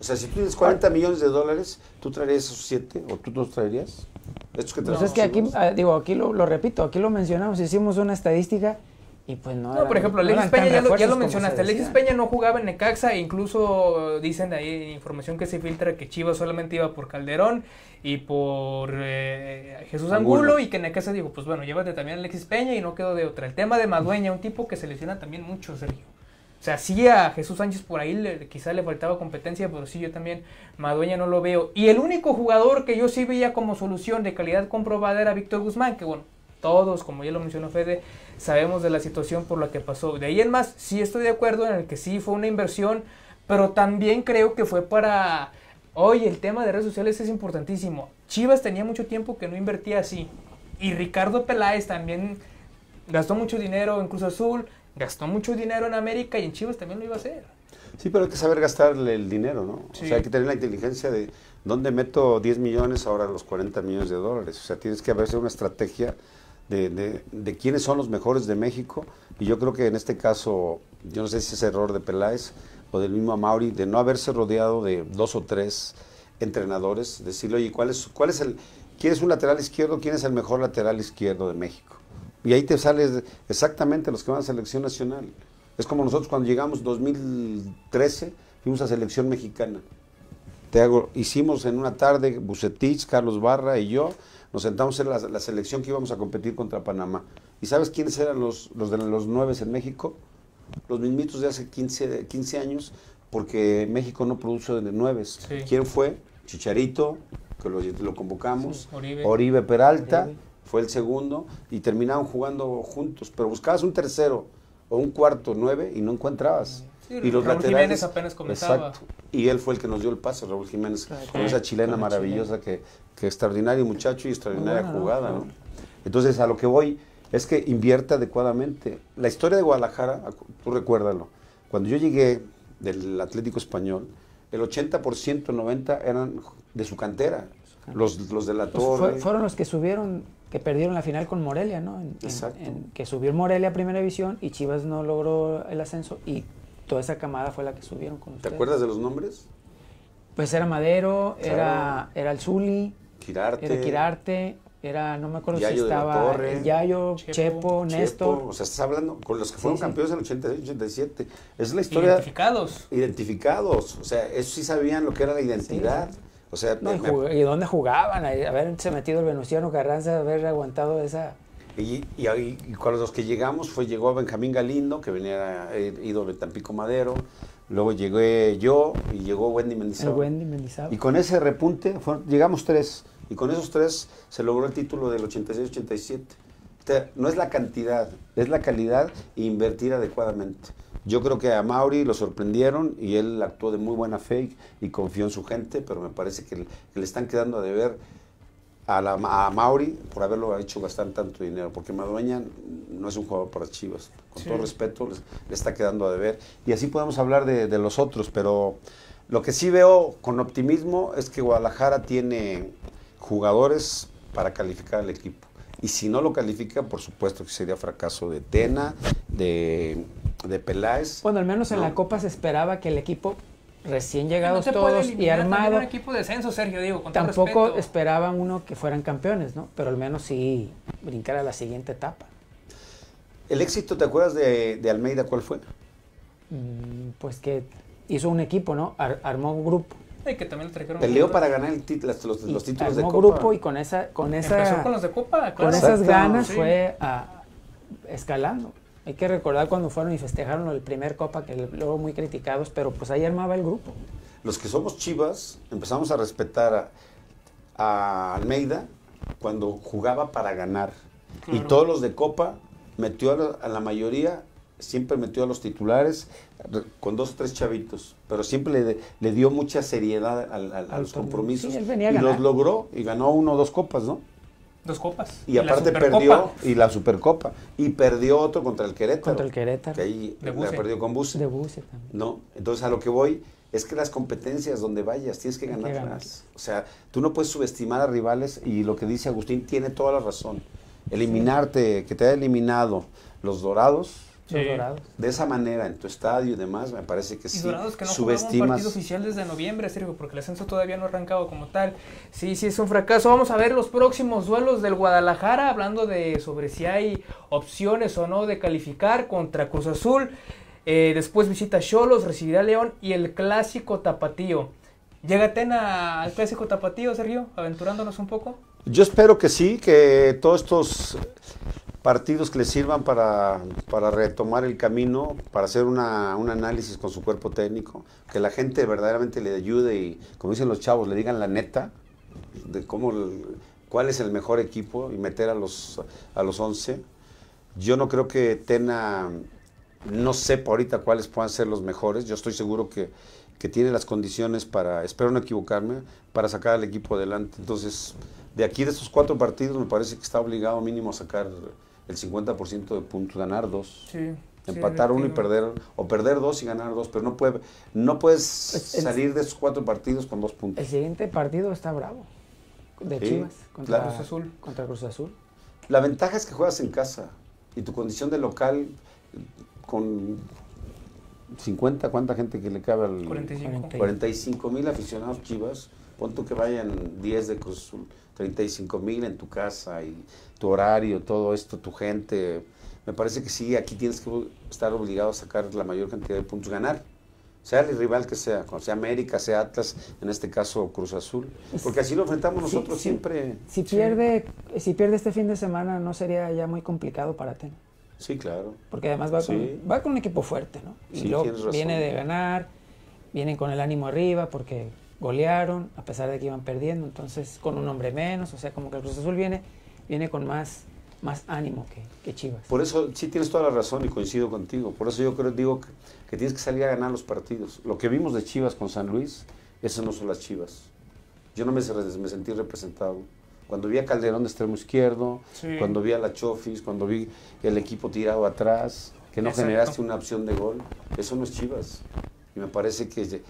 O sea, si tú tienes 40 millones de dólares, ¿tú traerías esos siete o tú los traerías? Estos que pues es que aquí, ah, digo, aquí lo, lo, repito, aquí lo mencionamos, hicimos una estadística y pues no. No, por ejemplo, Alexis Peña, ya lo, ya lo mencionaste, Alexis Peña no jugaba en Necaxa, e incluso dicen ahí información que se filtra que Chivas solamente iba por Calderón y por eh, Jesús Angulo, y que Necaxa dijo, pues bueno, llévate también a Alexis Peña y no quedó de otra. El tema de Madueña, un tipo que se lesiona también mucho, Sergio. O sea, sí a Jesús Sánchez por ahí le, quizá le faltaba competencia, pero sí yo también Madueña no lo veo. Y el único jugador que yo sí veía como solución de calidad comprobada era Víctor Guzmán, que bueno, todos, como ya lo mencionó Fede, sabemos de la situación por la que pasó. De ahí en más, sí estoy de acuerdo en el que sí fue una inversión, pero también creo que fue para... Hoy el tema de redes sociales es importantísimo. Chivas tenía mucho tiempo que no invertía así. Y Ricardo Peláez también gastó mucho dinero en Cruz Azul, gastó mucho dinero en América y en Chivas también lo iba a hacer. Sí, pero hay que saber gastarle el dinero, ¿no? O sea, hay que tener la inteligencia de dónde meto 10 millones ahora los 40 millones de dólares. O sea, tienes que haberse una estrategia de, de, quiénes son los mejores de México. Y yo creo que en este caso, yo no sé si es error de Peláez o del mismo Mauri, de no haberse rodeado de dos o tres entrenadores, decirle, oye, ¿cuál es, cuál es el, quién es un lateral izquierdo? ¿Quién es el mejor lateral izquierdo de México? Y ahí te sale exactamente los que van a selección nacional. Es como nosotros cuando llegamos 2013, fuimos a selección mexicana. Te hago, hicimos en una tarde Bucetich, Carlos Barra y yo, nos sentamos en la, selección que íbamos a competir contra Panamá. ¿Y sabes quiénes eran los, los de los nueve en México? Los mismitos de hace 15, 15 años, porque México no produce de nueve. ¿Quién fue? Chicharito, que lo, convocamos. Oribe. Peralta, fue el segundo, y terminaron jugando juntos. Pero buscabas un tercero o un cuarto nueve y no encontrabas y los Raúl Jiménez apenas comenzaba. Exacto. Y él fue el que nos dio el pase, Raúl Jiménez, con esa chilena maravillosa que, que, extraordinario muchacho y extraordinaria jugada. ¿no? Entonces, a lo que voy es que invierte adecuadamente. La historia de Guadalajara, tú recuérdalo, cuando yo llegué del Atlético Español, el 80%, 90% eran de su cantera. Los, los de la pues torre. fueron los que subieron, que perdieron la final con Morelia, ¿no? Exacto. que subió Morelia a primera división y Chivas no logró el ascenso y toda esa camada fue la que subieron con ¿Te acuerdas de los nombres? Pues era Madero, era, era el Zuli, Girarte, era Quirarte, era, no me acuerdo si estaba el Yayo, Chepo, Néstor. o sea, estás hablando con los que fueron campeones en el 86, 87. Es la historia. Identificados. Identificados. O sea, eso sí sabían lo que era la identidad. O sea, y, dónde jugaban? Haberse metido el Venustiano Carranza, haber aguantado esa y, y, con los que llegamos fue, llegó Benjamín Galindo, que venía eh, ido de Tampico Madero, luego llegué yo y llegó Wendy Mendizábal. Y con ese repunte llegamos tres, y con esos tres se logró el título del 86-87. no es la cantidad, es la calidad e invertir adecuadamente. Yo creo que a Mauri lo sorprendieron y él actuó de muy buena fe y confió en su gente, pero me parece que, le están quedando a deber a, la, a Mauri por haberlo hecho gastar tanto dinero, porque Madueña no es un jugador para Chivas. Con todo respeto, le está quedando a deber. Y así podemos hablar de, de, los otros, pero lo que sí veo con optimismo es que Guadalajara tiene jugadores para calificar al equipo. Y si no lo califica, por supuesto que sería fracaso de Tena, de de Peláez. Bueno, al menos en la Copa se esperaba que el equipo recién llegados todos y armado, un equipo de descenso, Sergio, digo, con todo tampoco respeto. esperaban uno que fueran campeones, ¿no? Pero al menos sí brincar a la siguiente etapa. ¿El éxito, te acuerdas de, de Almeida cuál fue? Mm, Pues que hizo un equipo, ¿no? Ar- armó un grupo. Y que también trajeron Peleó para ganar el tit- los, los títulos de armó Copa. grupo y con esa, con esa, Empezó con los de Copa, con claro. esas ganas sí. fue a- escalando. Hay que recordar cuando fueron y festejaron el primer Copa, que luego muy criticados, pero pues ahí armaba el grupo. Los que somos chivas empezamos a respetar a, a Almeida cuando jugaba para ganar. Y todos los de Copa metió a la, a la mayoría, siempre metió a los titulares re- con dos o tres chavitos, pero siempre le, le dio mucha seriedad a los compromisos. Sí, él venía a y los logró y ganó uno o dos copas, ¿no? Dos copas. Y, aparte perdió y la Supercopa y perdió otro contra el Querétaro. Contra el Querétaro. Que ahí De la perdió con Buse. De Buse también. No, entonces a lo que voy es que las competencias donde vayas tienes que ganar. O sea, tú no puedes subestimar a rivales y lo que dice Agustín tiene toda la razón. Eliminarte, que te haya eliminado los Dorados, Sí. dorados. de esa manera en tu estadio y demás, me parece que Y sí Dorados que no jugaba un subestimas. partido oficial desde noviembre, Sergio, porque el ascenso todavía no ha arrancado como tal. Sí, sí, es un fracaso. Vamos a ver los próximos duelos del Guadalajara, hablando de sobre si hay opciones o no de calificar contra Cruz Azul. Eh, después visita Cholos, recibirá a León y el clásico tapatío. ¿Llega Tena al clásico tapatío, Sergio? Aventurándonos un poco. Yo espero que sí, que todos estos partidos que le sirvan para, para retomar el camino, para hacer una, un análisis con su cuerpo técnico, que la gente verdaderamente le ayude y, como dicen los chavos, le digan la neta de cómo, cuál es el mejor equipo y meter a los, a los 11. Yo no creo que Tena, no sepa ahorita cuáles puedan ser los mejores, yo estoy seguro que, que tiene las condiciones para, espero no equivocarme, para sacar al equipo adelante. Entonces, de aquí de estos cuatro partidos me parece que está obligado mínimo a sacar el 50% de puntos, ganar dos. Sí. Empatar uno y perder, o perder dos y ganar dos, pero no, puede, no puedes el- salir de esos cuatro partidos con dos puntos. El siguiente partido está bravo. De Sí, Chivas. Contra claro. Cruz Azul. Contra Cruz Azul. La ventaja es que juegas en casa y tu condición de local con 50, ¿cuánta gente que le cabe al 45. 40. 45 mil aficionados chivas? Pon que vayan 10 de Cruz Azul, 35 mil en tu casa y tu horario, todo esto, tu gente. Me parece que sí, aquí tienes que estar obligado a sacar la mayor cantidad de puntos, ganar. Sea el rival que sea, sea América, sea Atlas, en este caso Cruz Azul. Porque así lo enfrentamos nosotros sí. siempre. Si pierde, si pierde este fin de semana, no sería ya muy complicado para Tena. Sí, claro. Porque además va, con, va con un equipo fuerte, ¿no? Y luego viene de ganar, vienen con el ánimo arriba porque golearon, a pesar de que iban perdiendo, entonces con un hombre menos, o sea, como que el Cruz Azul viene, viene con más, más ánimo que, que Chivas. Por eso sí tienes toda la razón y coincido contigo. Por eso yo creo digo que, que tienes que salir a ganar los partidos. Lo que vimos de Chivas con San Luis, esas no son las Chivas. Yo no me, me sentí representado. Cuando vi a Calderón de extremo izquierdo, Sí. cuando vi a la Chofis, cuando vi el equipo tirado atrás, que no Exacto. generaste una opción de gol, eso no es Chivas. Y me parece que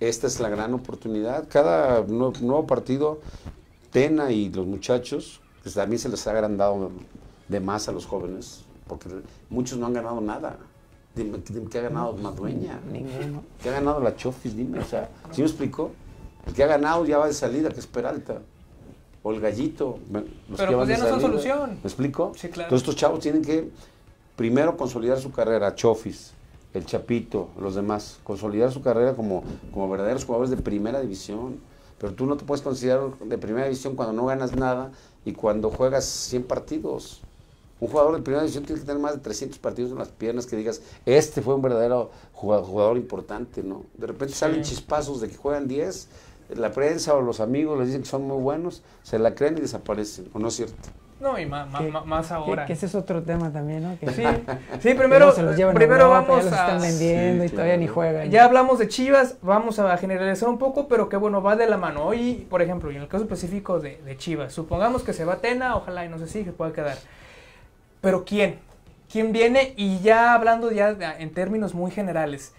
esta es la gran oportunidad. Cada nuevo, nuevo partido, Tena y los muchachos, pues también se les ha agrandado de más a los jóvenes, porque muchos no han ganado nada. Dime, dime, ¿qué ha ganado Madueña? Ninguno. ¿Qué ha ganado la Chofis? Dime, o sea, ¿sí me explicó? El que ha ganado ya va de salida, que es Peralta. O el Gallito. los Pero que pues van ya no son solución. ¿Me explico? Sí, claro. Entonces estos chavos tienen que primero consolidar su carrera, Chofis, el Chapito, los demás, consolidar su carrera como, como verdaderos jugadores de primera división. Pero tú no te puedes considerar de primera división cuando no ganas nada y cuando juegas 100 partidos. Un jugador de primera división tiene que tener más de 300 partidos en las piernas que digas, este fue un verdadero jugador, jugador importante, ¿no? De repente salen chispazos de que juegan 10, la prensa o los amigos les dicen que son muy buenos, se la creen y desaparecen, ¿o no es cierto? No, y Que- ma- más Que, ahora. que ese es otro tema también, ¿no? Que, Sí, que sí primero, se los llevan a primero Europa, ya vamos los a... están vendiendo Sí, y todavía ni claro. juegan. Ya hablamos de Chivas, vamos a generalizar un poco, pero que bueno, va de la mano. Hoy, por ejemplo, y en el caso específico de, de Chivas, supongamos que se va Tena, ojalá y no sé si que pueda quedar. Pero ¿quién? ¿Quién viene? Y ya hablando ya de- en términos muy generales,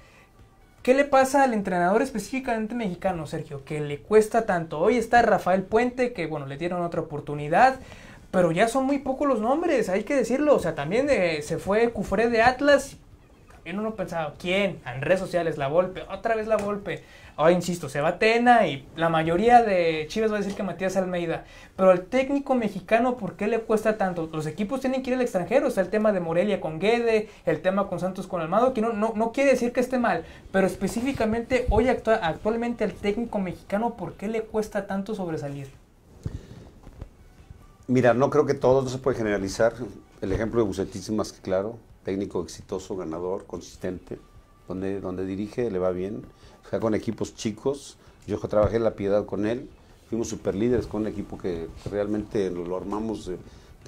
¿qué le pasa al entrenador específicamente mexicano, Sergio? Que le cuesta tanto. Hoy está Rafael Puente, que bueno, le dieron otra oportunidad. Pero ya son muy pocos los nombres, hay que decirlo. O sea, también eh, se fue Cufré de Atlas, Y uno no pensaba, ¿quién? En redes sociales, la Volpe, otra vez la Volpe. Ahora insisto, se va Tena y la mayoría de Chivas va a decir que Matías Almeida. Pero el técnico mexicano, ¿por qué le cuesta tanto? Los equipos tienen que ir al extranjero. Está el tema de Morelia con Guede, el tema con Santos con Almado, que no, no, no quiere decir que esté mal. Pero específicamente, hoy actualmente el técnico mexicano, ¿por qué le cuesta tanto sobresalir? Mira, no creo que todo no se puede generalizar. El ejemplo de Bucetich es más que claro. Técnico exitoso, ganador, consistente. Donde, donde dirige, le va bien sea, con equipos chicos. Yo trabajé en La Piedad con él, fuimos super líderes con un equipo que realmente lo, armamos de,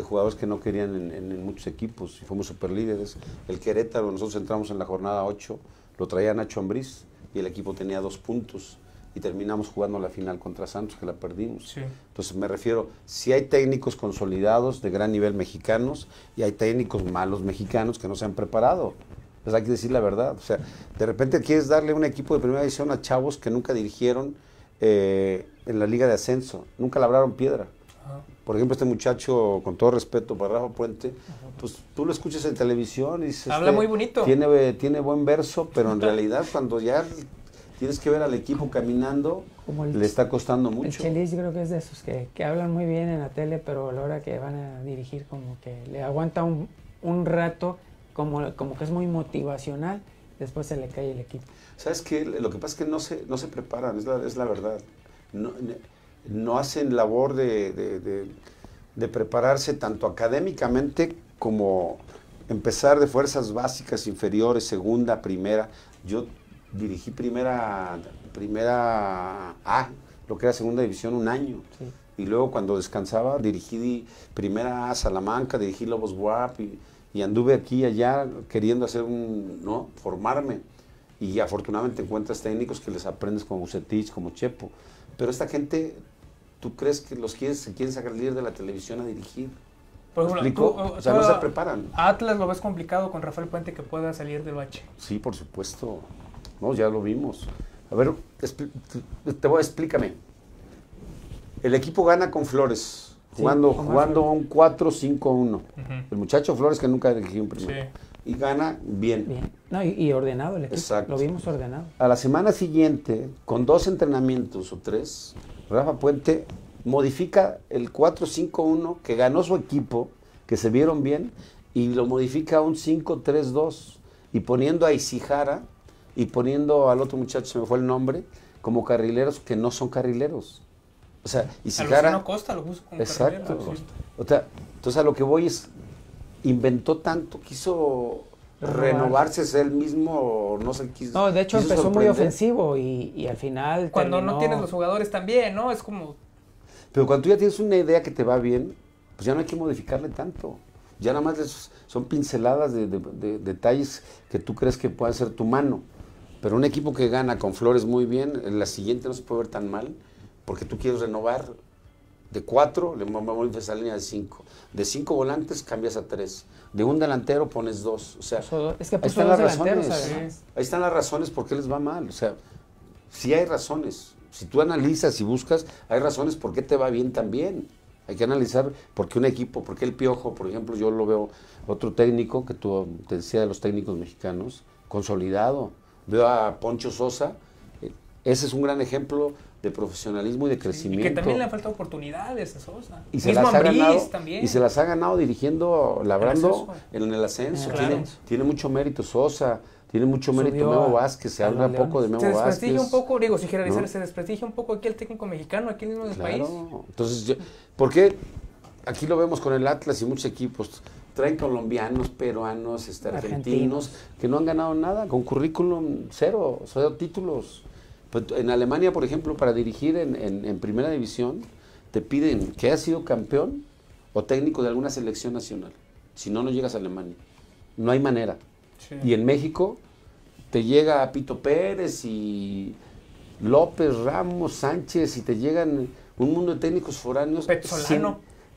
jugadores que no querían en, muchos equipos y fuimos super líderes. El Querétaro, nosotros entramos en la jornada 8, lo traía Nacho Ambriz y el equipo tenía dos puntos y terminamos jugando la final contra Santos, que la perdimos. Entonces me refiero, si hay técnicos consolidados de gran nivel mexicanos y hay técnicos malos mexicanos que no se han preparado. Pues hay que decir la verdad. O sea, de repente quieres darle un equipo de primera división a chavos que nunca dirigieron eh, en la liga de ascenso, nunca labraron piedra. Por ejemplo, este muchacho, con todo respeto para Rafa Puente, pues tú lo escuchas en televisión y dices... Habla este, muy bonito. Tiene, tiene buen verso, pero en realidad cuando ya tienes que ver al equipo caminando, le está costando mucho. El Chelis creo que es de esos que, que, hablan muy bien en la tele, pero a la hora que van a dirigir como que le aguanta un, un rato como, como que es muy motivacional, después se le cae el equipo. ¿Sabes qué? Lo que pasa es que no se, no se preparan, es la, es la verdad. No, no hacen labor de, de, de, prepararse tanto académicamente como empezar de fuerzas básicas, inferiores, segunda, primera. Yo dirigí primera, primera A, lo que era segunda división, un año. Y luego cuando descansaba dirigí primera A Salamanca, dirigí Lobos Guap y y anduve aquí y allá queriendo hacer un, ¿no? Formarme. Y afortunadamente encuentras técnicos que les aprendes como Bucetich, como Chepo. Pero esta gente, ¿tú crees que los quieres, se quieren sacar de la televisión a dirigir? Por ejemplo, o sea, no se preparan. Atlas lo ves complicado con Rafael Puente que pueda salir del bache. Sí, por supuesto. No, ya lo vimos. A ver, te voy, explícame. El equipo gana con Flores jugando, jugando un 4-5-1. El muchacho Flores que nunca dirigió un primero. Y gana bien. No, y, ordenado el equipo. Exacto. Lo vimos ordenado. A la semana siguiente, con dos entrenamientos o tres, Rafa Puente modifica el 4-5-1 que ganó su equipo, que se vieron bien, y lo modifica a un 5-3-2. Y poniendo a Isijara y poniendo al otro muchacho, se me fue el nombre, como carrileros que no son carrileros. O sea, y si no Costa lo puso como Exacto. O sea, entonces a lo que voy es, inventó tanto, quiso renovarse es él mismo, no sé, quiso No, de hecho empezó muy ofensivo y, y, al final Cuando no tienes los jugadores también, ¿no? Es como... Pero cuando tú ya tienes una idea que te va bien, pues ya no hay que modificarle tanto. Ya nada más son pinceladas de, de detalles que tú crees que puede ser tu mano. Pero un equipo que gana con Flores muy bien, en la siguiente no se puede ver tan mal porque tú quieres renovar de cuatro, le vamos a esa línea de cinco. De cinco volantes cambias a tres. De un delantero pones dos. O sea, es que ahí están las razones. Ahí están las razones por qué les va mal. O sea, sí hay razones. Si tú analizas y buscas, hay razones por qué te va bien también. Hay que analizar por qué un equipo, por qué el piojo, por ejemplo, yo lo veo otro técnico que tú te decía de los técnicos mexicanos, consolidado. Veo a Poncho Sosa, ese es un gran ejemplo de profesionalismo y de crecimiento. y que también le han faltado oportunidades a Sosa. Y se, las ha ganado, también. y se las ha ganado dirigiendo, labrando en el ascenso. Tiene, mucho mérito Sosa, tiene mucho mérito Memo Vázquez, se habla poco de Memo Vázquez. Se desprestigia un poco, digo, si generalizar, se desprestigia un poco aquí el técnico mexicano, aquí mismo en el país. Entonces, ¿por qué? Aquí lo vemos con el Atlas y muchos equipos. Traen colombianos, peruanos, este, argentinos, que no han ganado nada, con currículum cero, cero títulos. Pues, en Alemania, por ejemplo, para dirigir en, primera división, te piden que hayas sido campeón o técnico de alguna selección nacional. Si no, no llegas a Alemania. No hay manera. Y en México te llega Pito Pérez y López, Ramos, Sánchez y te llegan un mundo de técnicos foráneos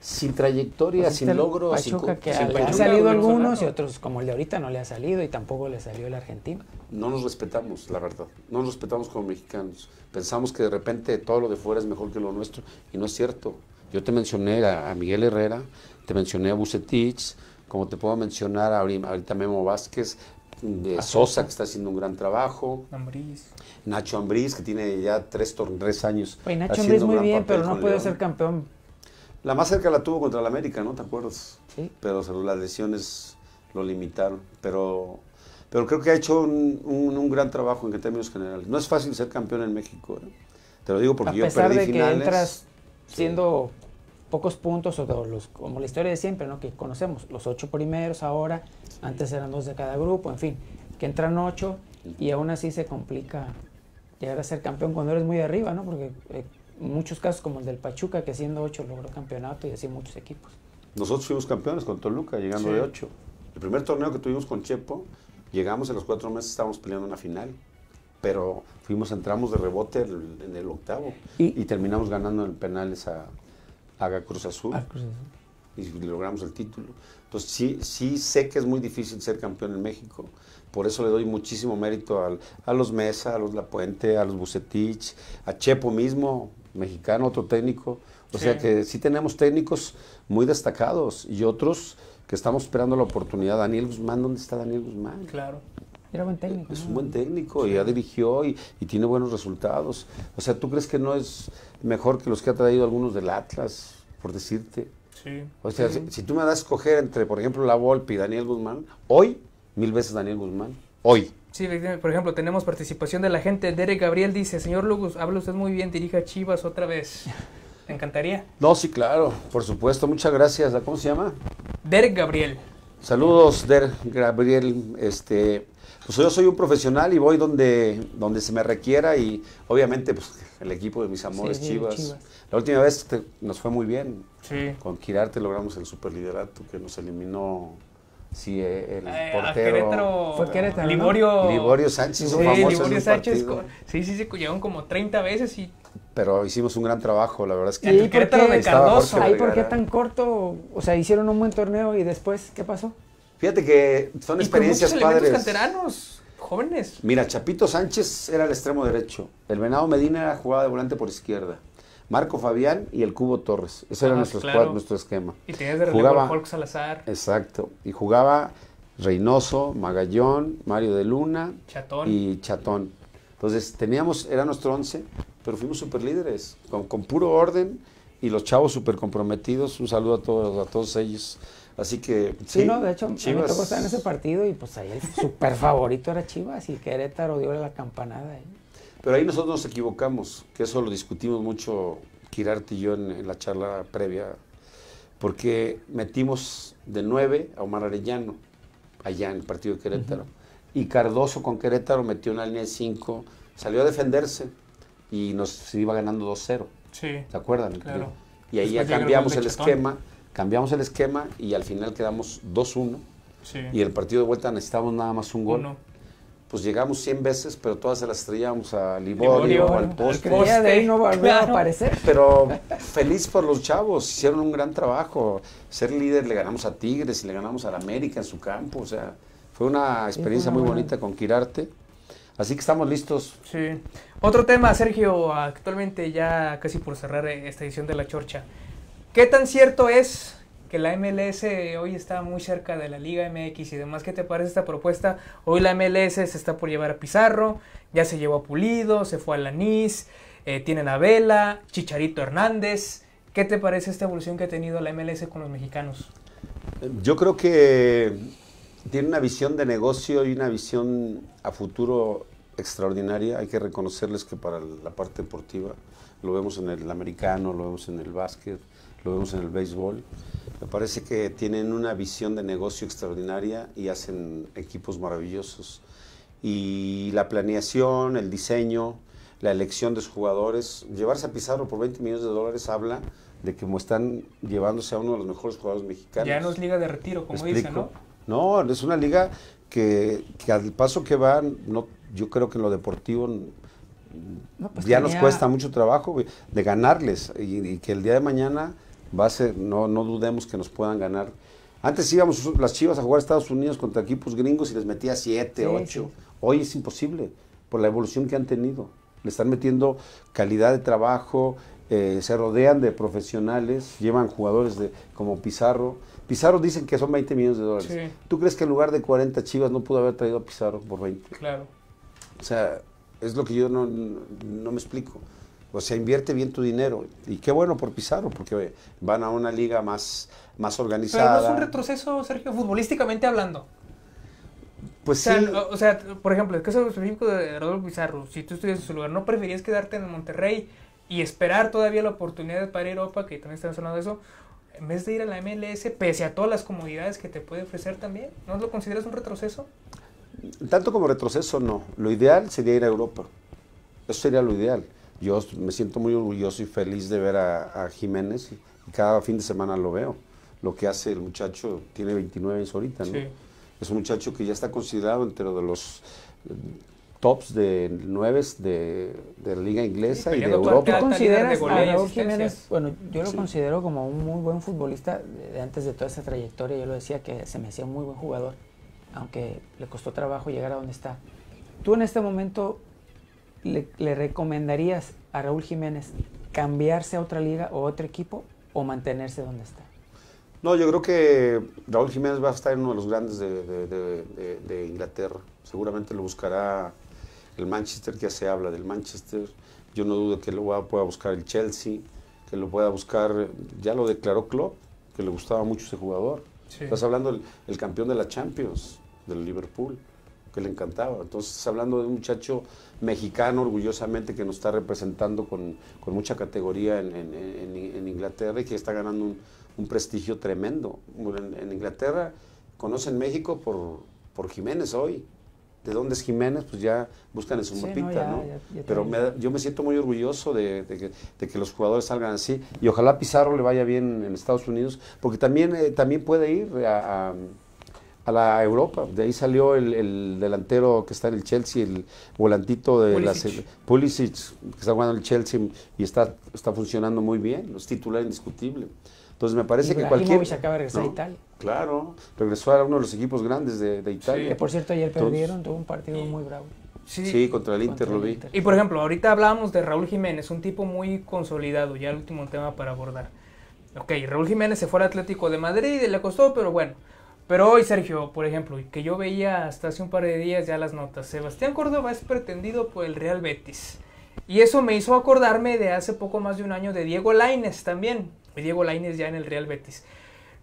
sin trayectoria, sin logro. sin, que ha salido algunos y otros como el de ahorita no le ha salido y tampoco le salió el argentino. No nos respetamos, la verdad. No nos respetamos como mexicanos. Pensamos que de repente todo lo de fuera es mejor que lo nuestro y no es cierto. Yo te mencioné a, Miguel Herrera, te mencioné a Bucetich, como te puedo mencionar ahorita Memo Vázquez, de Sosa, que está haciendo un gran trabajo. Ambriz. Nacho Ambriz, que tiene ya tres, tres años. Oye, Nacho haciendo Ambriz un muy gran bien, papel pero no con puede León. ser campeón. La más cerca la tuvo contra el América, ¿no? ¿Te acuerdas? Sí. Pero se- las lesiones lo limitaron. Pero, pero creo que ha hecho un, un- un gran trabajo en términos generales. No es fácil ser campeón en México. ¿eh? Te lo digo porque a yo pesar perdí de que finales. entras Sí. siendo pocos puntos, o los, como la historia de siempre, ¿no? que conocemos, los ocho primeros ahora, antes eran dos de cada grupo, en fin, que entran ocho y aún así se complica llegar a ser campeón cuando eres muy arriba, ¿no? porque eh, muchos casos como el del Pachuca, que siendo ocho logró campeonato y así muchos equipos. Nosotros fuimos campeones con Toluca, llegando Sí. de 8. El primer torneo que tuvimos con Chepo, llegamos en los cuatro meses, estábamos peleando una final. Pero fuimos, entramos de rebote el- en el octavo Y- y, terminamos ganando en penales a, a Cruz Azul Ah, Cruz Azul. y logramos el título. Entonces sí, sí sé que es muy difícil ser campeón en México. Por eso le doy muchísimo mérito al- a los Mesa, a los Lapuente, a los Bucetich, a Chepo mismo, mexicano, otro técnico. O Sí. sea que sí tenemos técnicos muy destacados y otros que estamos esperando la oportunidad. Daniel Guzmán, ¿dónde está Daniel Guzmán? Claro. Era buen técnico. Es ¿no? un buen técnico y ya dirigió y, y tiene buenos resultados. O sea, ¿tú crees que no es mejor que los que ha traído algunos del Atlas, por decirte? Sí. O sea, si, si tú me das a escoger entre, por ejemplo, La Volpe y Daniel Guzmán, hoy, mil veces Daniel Guzmán. Hoy. Sí, por ejemplo, tenemos participación de la gente. Derek Gabriel dice, señor Lugus, habla usted muy bien, dirija Chivas otra vez. Me encantaría. No, sí, claro, por supuesto. Muchas gracias. ¿Cómo se llama? Derek Gabriel. Saludos, Der Gabriel. Este, pues yo soy un profesional y voy donde, donde se me requiera y obviamente pues, el equipo de mis amores Sí, Chivas. Chivas. La última vez te- nos fue muy bien. Sí. Con Quirarte logramos el superliderato que nos eliminó sí, eh, el Eh, portero. Querétaro. Fue Querétaro, ¿no? Liborio. Liborio Sánchez, Sí, un famoso Liborio Sánchez. Sí, sí, sí, llegaron como 30 veces y Pero hicimos un gran trabajo, la verdad es que ¿Y el Querétaro de Cardoso. Ahí, ¿por qué tan corto? O sea, hicieron un buen torneo y después, ¿qué pasó? Fíjate que son Y experiencias padres. canteranos, jóvenes. Mira, Chapito Sánchez era el extremo derecho. El Venado Medina era jugaba de volante por izquierda. Marco Fabián y el Cubo Torres. Ese era Ah, nuestro, claro. squad, nuestro esquema. Y tenías de Jugaba- a Hulk Salazar, Exacto. Y jugaba Reynoso, Magallón, Mario de Luna Chatón. y Chatón. Entonces teníamos, era nuestro once, pero fuimos super líderes, con, con puro orden y los chavos súper comprometidos. Un saludo a todos, a todos ellos. Así que Sí, no, de hecho, a mí me Chivas- tocó estar en ese partido y pues ahí el super favorito era Chivas y Querétaro dio la campanada ahí. Pero ahí nosotros nos equivocamos, que eso lo discutimos mucho Kirarte y yo en, en la charla previa, porque metimos de 9 a Omar Arellano, allá en el partido de Querétaro. Y Cardoso con Querétaro metió una línea de 5, salió a defenderse y nos iba ganando 2-0. Sí. ¿Se acuerdan? Claro. Y ahí ya Después cambiamos el esquema, cambiamos el esquema y al final quedamos 2-1. Sí. Y el partido de vuelta necesitábamos nada más un gol Uno. Pues llegamos 100 veces, pero todas se las estrellamos a Liborio, Liborio, al al poste. De ahí no volvió a aparecer. Pero feliz por los chavos, hicieron un gran trabajo. Ser líder, le ganamos a Tigres y le ganamos a la América en su campo. O sea, fue una experiencia muy buena- bonita con Quirarte. Así que estamos listos. Sí. Otro tema, Sergio, actualmente ya casi por cerrar eh, esta edición de La Chorcha. ¿Qué tan cierto es que la MLS hoy está muy cerca de la Liga MX y demás? ¿Qué te parece esta propuesta? Hoy la MLS se está por llevar a Pizarro, ya se llevó a Pulido, se fue a Lanís, eh, tienen a Vela, Chicharito Hernández. ¿Qué te parece esta evolución que ha tenido la MLS con los mexicanos? Yo creo que tiene una visión de negocio y una visión a futuro extraordinaria. Hay que reconocerles que para la parte deportiva, lo vemos en el americano, lo vemos en el básquet, lo vemos en el béisbol. Me parece que tienen una visión de negocio extraordinaria y hacen equipos maravillosos. Y la planeación, el diseño, la elección de sus jugadores, llevarse a Pizarro por 20 millones de dólares habla de que están llevándose a uno de los mejores jugadores mexicanos. Ya no es liga de retiro, ¿Me como dicen? ¿no? No, es una liga que, que al paso que va, no, yo creo que en lo deportivo No, pues ya nos cuesta mucho trabajo de ganarles y, y que el día de mañana va a ser, no, no dudemos que nos puedan ganar. Antes íbamos las chivas a jugar a Estados Unidos contra equipos gringos y les metía 7, Sí, 8. sí. Hoy es imposible por la evolución que han tenido. Le están metiendo calidad de trabajo eh, se rodean de profesionales, llevan jugadores de, como Pizarro. Pizarro dicen que son 20 millones de dólares. Sí. ¿Tú crees que en lugar de 40 Chivas no pudo haber traído a Pizarro por 20? Claro. O sea, es lo que yo no, no me explico. O sea, invierte bien tu dinero. Y qué bueno por Pizarro, porque van a una liga más, más Pero organizada. no es un retroceso, Sergio, futbolísticamente hablando. Pues O sea, sí. o, o sea, por ejemplo, el caso específico de Rodolfo Pizarro, si tú estuvieras en su lugar, ¿no preferías quedarte en Monterrey y esperar todavía la oportunidad para ir a Europa, que también estamos hablando de eso, en vez de ir a la MLS, pese a todas las comodidades que te puede ofrecer también? ¿No lo consideras un retroceso? Tanto como retroceso, no. Lo ideal sería ir a Europa. Eso sería lo ideal. Yo me siento muy orgulloso y feliz de ver a, a Jiménez y, y cada fin de semana lo veo. Lo que hace el muchacho, tiene 29 años ahorita, ¿no? Sí. Es un muchacho que ya está considerado entre de los eh, tops de nueves de, de la liga inglesa Sí, y de Europa. ¿Tú consideras a Raúl. Jiménez? Bueno, yo lo Sí. considero como un muy buen futbolista antes de toda esa trayectoria. Yo lo decía que se me hacía un muy buen jugador, aunque le costó trabajo llegar a donde está. ¿Tú en este momento le, le recomendarías a Raúl Jiménez cambiarse a otra liga o otro equipo o mantenerse donde está? No, yo creo que Raúl Jiménez va a estar en uno de los grandes de, de- de- de- de Inglaterra. Seguramente lo buscará el Manchester, que ya se habla del Manchester. Yo no dudo que lo pueda buscar el Chelsea, que lo pueda buscar, ya lo declaró Klopp, que le gustaba mucho ese jugador. Sí. Estás hablando del el campeón de la Champions, del Liverpool, que le encantaba. Entonces, hablando de un muchacho mexicano, orgullosamente, que nos está representando con, con mucha categoría en, en- en- en Inglaterra y que está ganando un, un prestigio tremendo. En, Inglaterra conocen México por, por Jiménez hoy. ¿De dónde es Jiménez? Pues ya buscan en su Sí, no, mapita, ya- ¿no? ya- ya Pero me yo me siento muy orgulloso de, de que, de que los jugadores salgan así. Y ojalá Pizarro le vaya bien en Estados Unidos, porque también, eh, también puede ir a, a- a la Europa. De ahí salió el, el delantero que está en el Chelsea, el volantito de la Pulisic. se- Pulisic, que está jugando en el Chelsea y está, está funcionando muy bien, es titular indiscutible. Entonces me parece que cualquier... Ibrahimovic acaba de regresar a. Italia. Claro, regresó a uno de los equipos grandes de, de Italia. Que por cierto ayer Entonces- perdieron, tuvo un partido muy bravo. Sí, contra el Inter lo vi. Y por ejemplo, ahorita hablábamos de Raúl Jiménez, un tipo muy consolidado, ya el último tema para abordar. Ok, Raúl Jiménez se fue al Atlético de Madrid y le costó, pero bueno. Pero hoy, Sergio, por ejemplo, que yo veía hasta hace un par de días ya las notas, Sebastián Córdoba es pretendido por el Real Betis. Y eso me hizo acordarme de hace poco más de un año de Diego Laines también. Diego Laines ya en el Real Betis.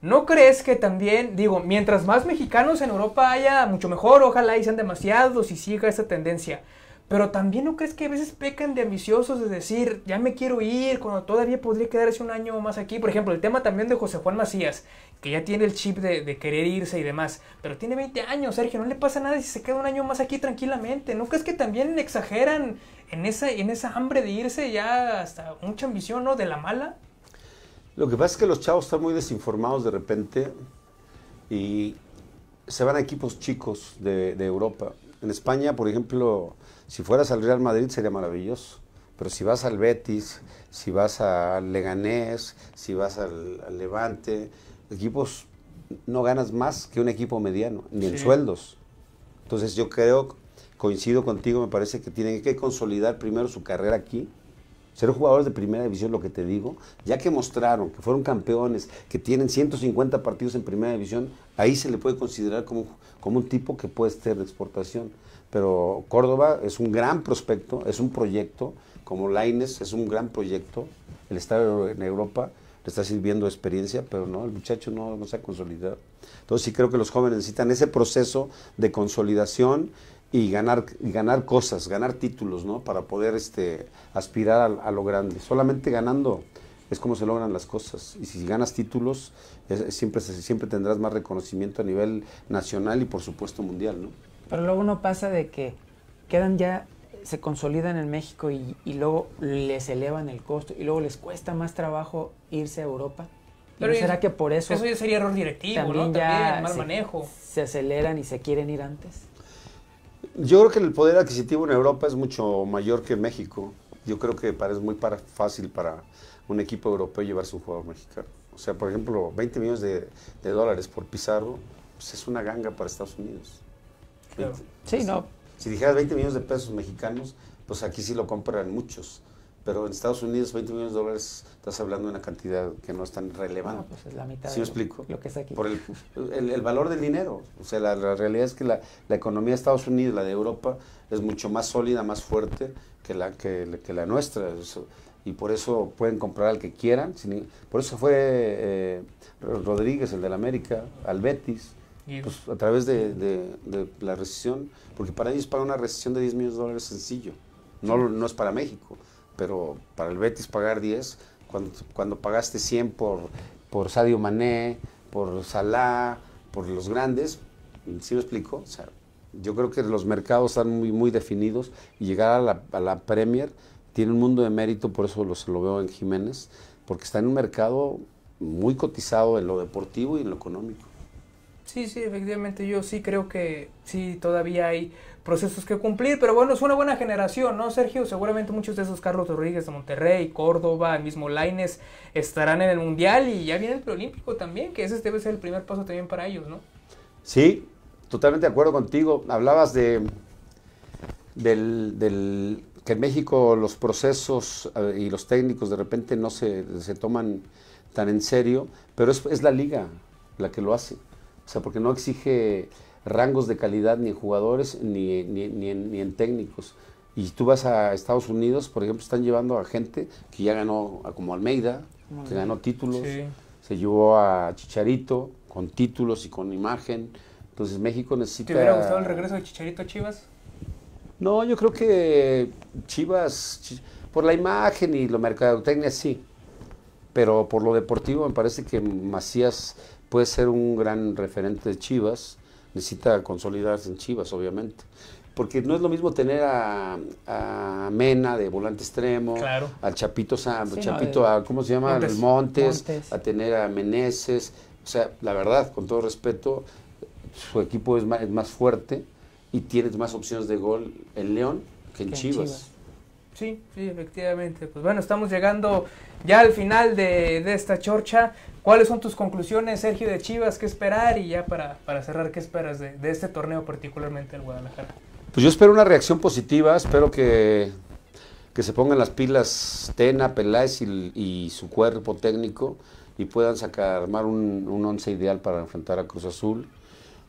¿No crees que también, digo, mientras más mexicanos en Europa haya, mucho mejor, ojalá y sean demasiados y siga esa tendencia? Pero también no crees que a veces pecan de ambiciosos de decir, ya me quiero ir, cuando todavía podría quedarse un año más aquí. Por ejemplo, el tema también de José Juan Macías, que ya tiene el chip de, querer irse y demás, pero tiene 20 años, Sergio, no le pasa nada si se queda un año más aquí tranquilamente. ¿No crees que también exageran en esa, en esa hambre de irse ya hasta mucha ambición, ¿no? De la mala. Lo que pasa es que los chavos están muy desinformados de repente y se van a equipos chicos de Europa. En España, por ejemplo, si fueras al Real Madrid sería maravilloso. Pero si vas al Betis, si vas al Leganés, si vas al, al Levante, equipos no ganas más que un equipo mediano, ni en sueldos. Entonces yo creo, coincido contigo, me parece que tienen que consolidar primero su carrera aquí, ser jugadores de primera división, lo que te digo, ya que mostraron que fueron campeones, que tienen 150 partidos en primera división, ahí se le puede considerar como, como un tipo que puede ser de exportación. Pero Córdoba es un gran prospecto, es un proyecto, como Laines es un gran proyecto, el estar en Europa le está sirviendo experiencia, pero no, el muchacho no, no se ha consolidado. Entonces sí creo que los jóvenes necesitan ese proceso de consolidación y ganar, ganar cosas, ganar títulos, ¿no? Para poder este, aspirar a, lo grande. Solamente ganando es como se logran las cosas. Y si ganas títulos, siempre, siempre tendrás más reconocimiento a nivel nacional y por supuesto mundial, ¿no? Pero luego no pasa de que quedan ya, se consolidan en México y, y luego les elevan el costo y luego les cuesta más trabajo irse a Europa. ¿Y Pero ¿No será que por eso, Eso ya sería error directivo, también ¿no? ya mal se, manejo. se aceleran y se quieren ir antes? Yo creo que el poder adquisitivo en Europa es mucho mayor que en México. Yo creo que para- es muy para- fácil para un equipo europeo llevarse un jugador mexicano. O sea, por ejemplo, 20 millones de, de dólares por Pizarro, pues es una ganga para Estados Unidos. Claro. 20. Sí, no. Si dijeras 20 millones de pesos mexicanos, pues aquí sí lo compran muchos. pero en Estados Unidos 20 millones de dólares estás hablando de una cantidad que no es tan relevante. No, pues es la mitad ¿Sí me de lo- explico? lo que es aquí. Por el, el- el valor del dinero. O sea, la, la realidad es que la, la economía de Estados Unidos, la de Europa, es mucho más sólida, más fuerte que la, que, que la nuestra. Eso- y por eso pueden comprar al que quieran. sin por eso fue eh, Rodríguez, el del América, al Betis, pues, a través de, de- de la recesión, porque para ellos pagar una recesión de 10 millones de dólares es sencillo. No, no es para México, pero para el Betis pagar 10, cuando, cuando pagaste 100 por, por Sadio Mané, por Salah, por los grandes, ¿sí me explico? O sea, yo creo que los mercados están muy, muy definidos y llegar a la, a la Premier tiene un mundo de mérito, por eso lo, se lo veo en Jiménez, porque está en un mercado muy cotizado en lo deportivo y en lo económico. Sí, sí, efectivamente yo sí creo que sí todavía hay procesos que cumplir, pero bueno, es una buena generación, ¿no, Sergio? Seguramente muchos de esos Carlos Rodríguez de Monterrey, Córdoba, el mismo Laines estarán en el Mundial y ya viene el preolímpico también, que ese debe ser el primer paso también para ellos, ¿no? Sí, totalmente de acuerdo contigo. Hablabas de del, que en México los procesos eh, y los técnicos de repente no se, se toman tan en serio, pero es la liga la que lo hace. O sea, porque no exige rangos de calidad ni en jugadores ni, ni, ni en, ni en técnicos. Y tú vas a Estados Unidos, por ejemplo, están llevando a gente que ya ganó, como Almeida, que ganó títulos Sí. se llevó a Chicharito con títulos y con imagen. Entonces México necesita... ¿Te hubiera gustado el regreso de Chicharito a Chivas? No, yo creo que Chivas, Chi- por la imagen y la mercadotecnia sí, pero por lo deportivo me parece que Macías puede ser un gran referente de Chivas, necesita consolidarse en Chivas, obviamente. Porque no es lo mismo tener a, a Mena de volante extremo, Claro. al Chapito Sam, Sí, no, Chapito, de- a, ¿cómo se llama? Montes. Montes, Montes. a tener a Meneses. O sea, la verdad, con todo respeto, su equipo es más, es más fuerte y tienes más opciones de gol en León que en Que en Chivas. Chivas. Sí, sí, efectivamente. Pues bueno, estamos llegando ya al final de, de esta chorcha. ¿Cuáles son tus conclusiones, Sergio, de Chivas? ¿Qué esperar? Y ya para, para cerrar, ¿qué esperas de, de este torneo, particularmente el Guadalajara? Pues yo espero una reacción positiva, espero que, que se pongan las pilas Tena, Peláez y, su cuerpo técnico y puedan sacar, armar un, un once ideal para enfrentar a Cruz Azul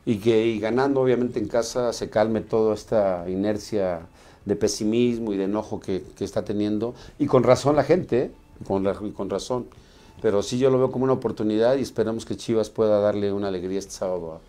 y que y ganando obviamente en casa se calme toda esta inercia de pesimismo y de enojo que, que está teniendo y con razón la gente, ¿eh? Con, la- y con razón. Pero sí yo lo veo como una oportunidad y esperamos que Chivas pueda darle una alegría este sábado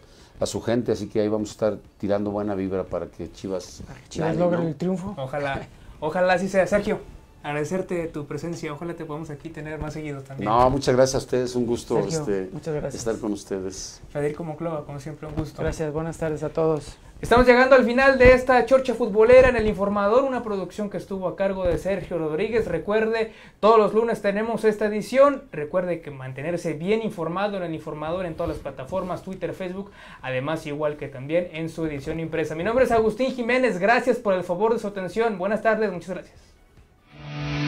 a, a su gente, así que ahí vamos a estar tirando buena vibra para que Chivas, Chivas gane, logra ¿no? el triunfo. Ojalá, ojalá así sea. Sergio, agradecerte tu presencia. Ojalá te podamos aquí tener más seguido también. No, muchas gracias a ustedes, un gusto Sergio, este, muchas gracias. estar con ustedes. Federico Monclova, como siempre, un gusto. Gracias, buenas tardes a todos. Estamos llegando al final de esta chorcha futbolera en el Informador, una producción que estuvo a cargo de Sergio Rodríguez. Recuerde, todos los lunes tenemos esta edición. Recuerde que mantenerse bien informado en el Informador en todas las plataformas, Twitter, Facebook, además igual que también en su edición impresa. Mi nombre es Agustín Jiménez, gracias por el favor de su atención. Buenas tardes, muchas gracias.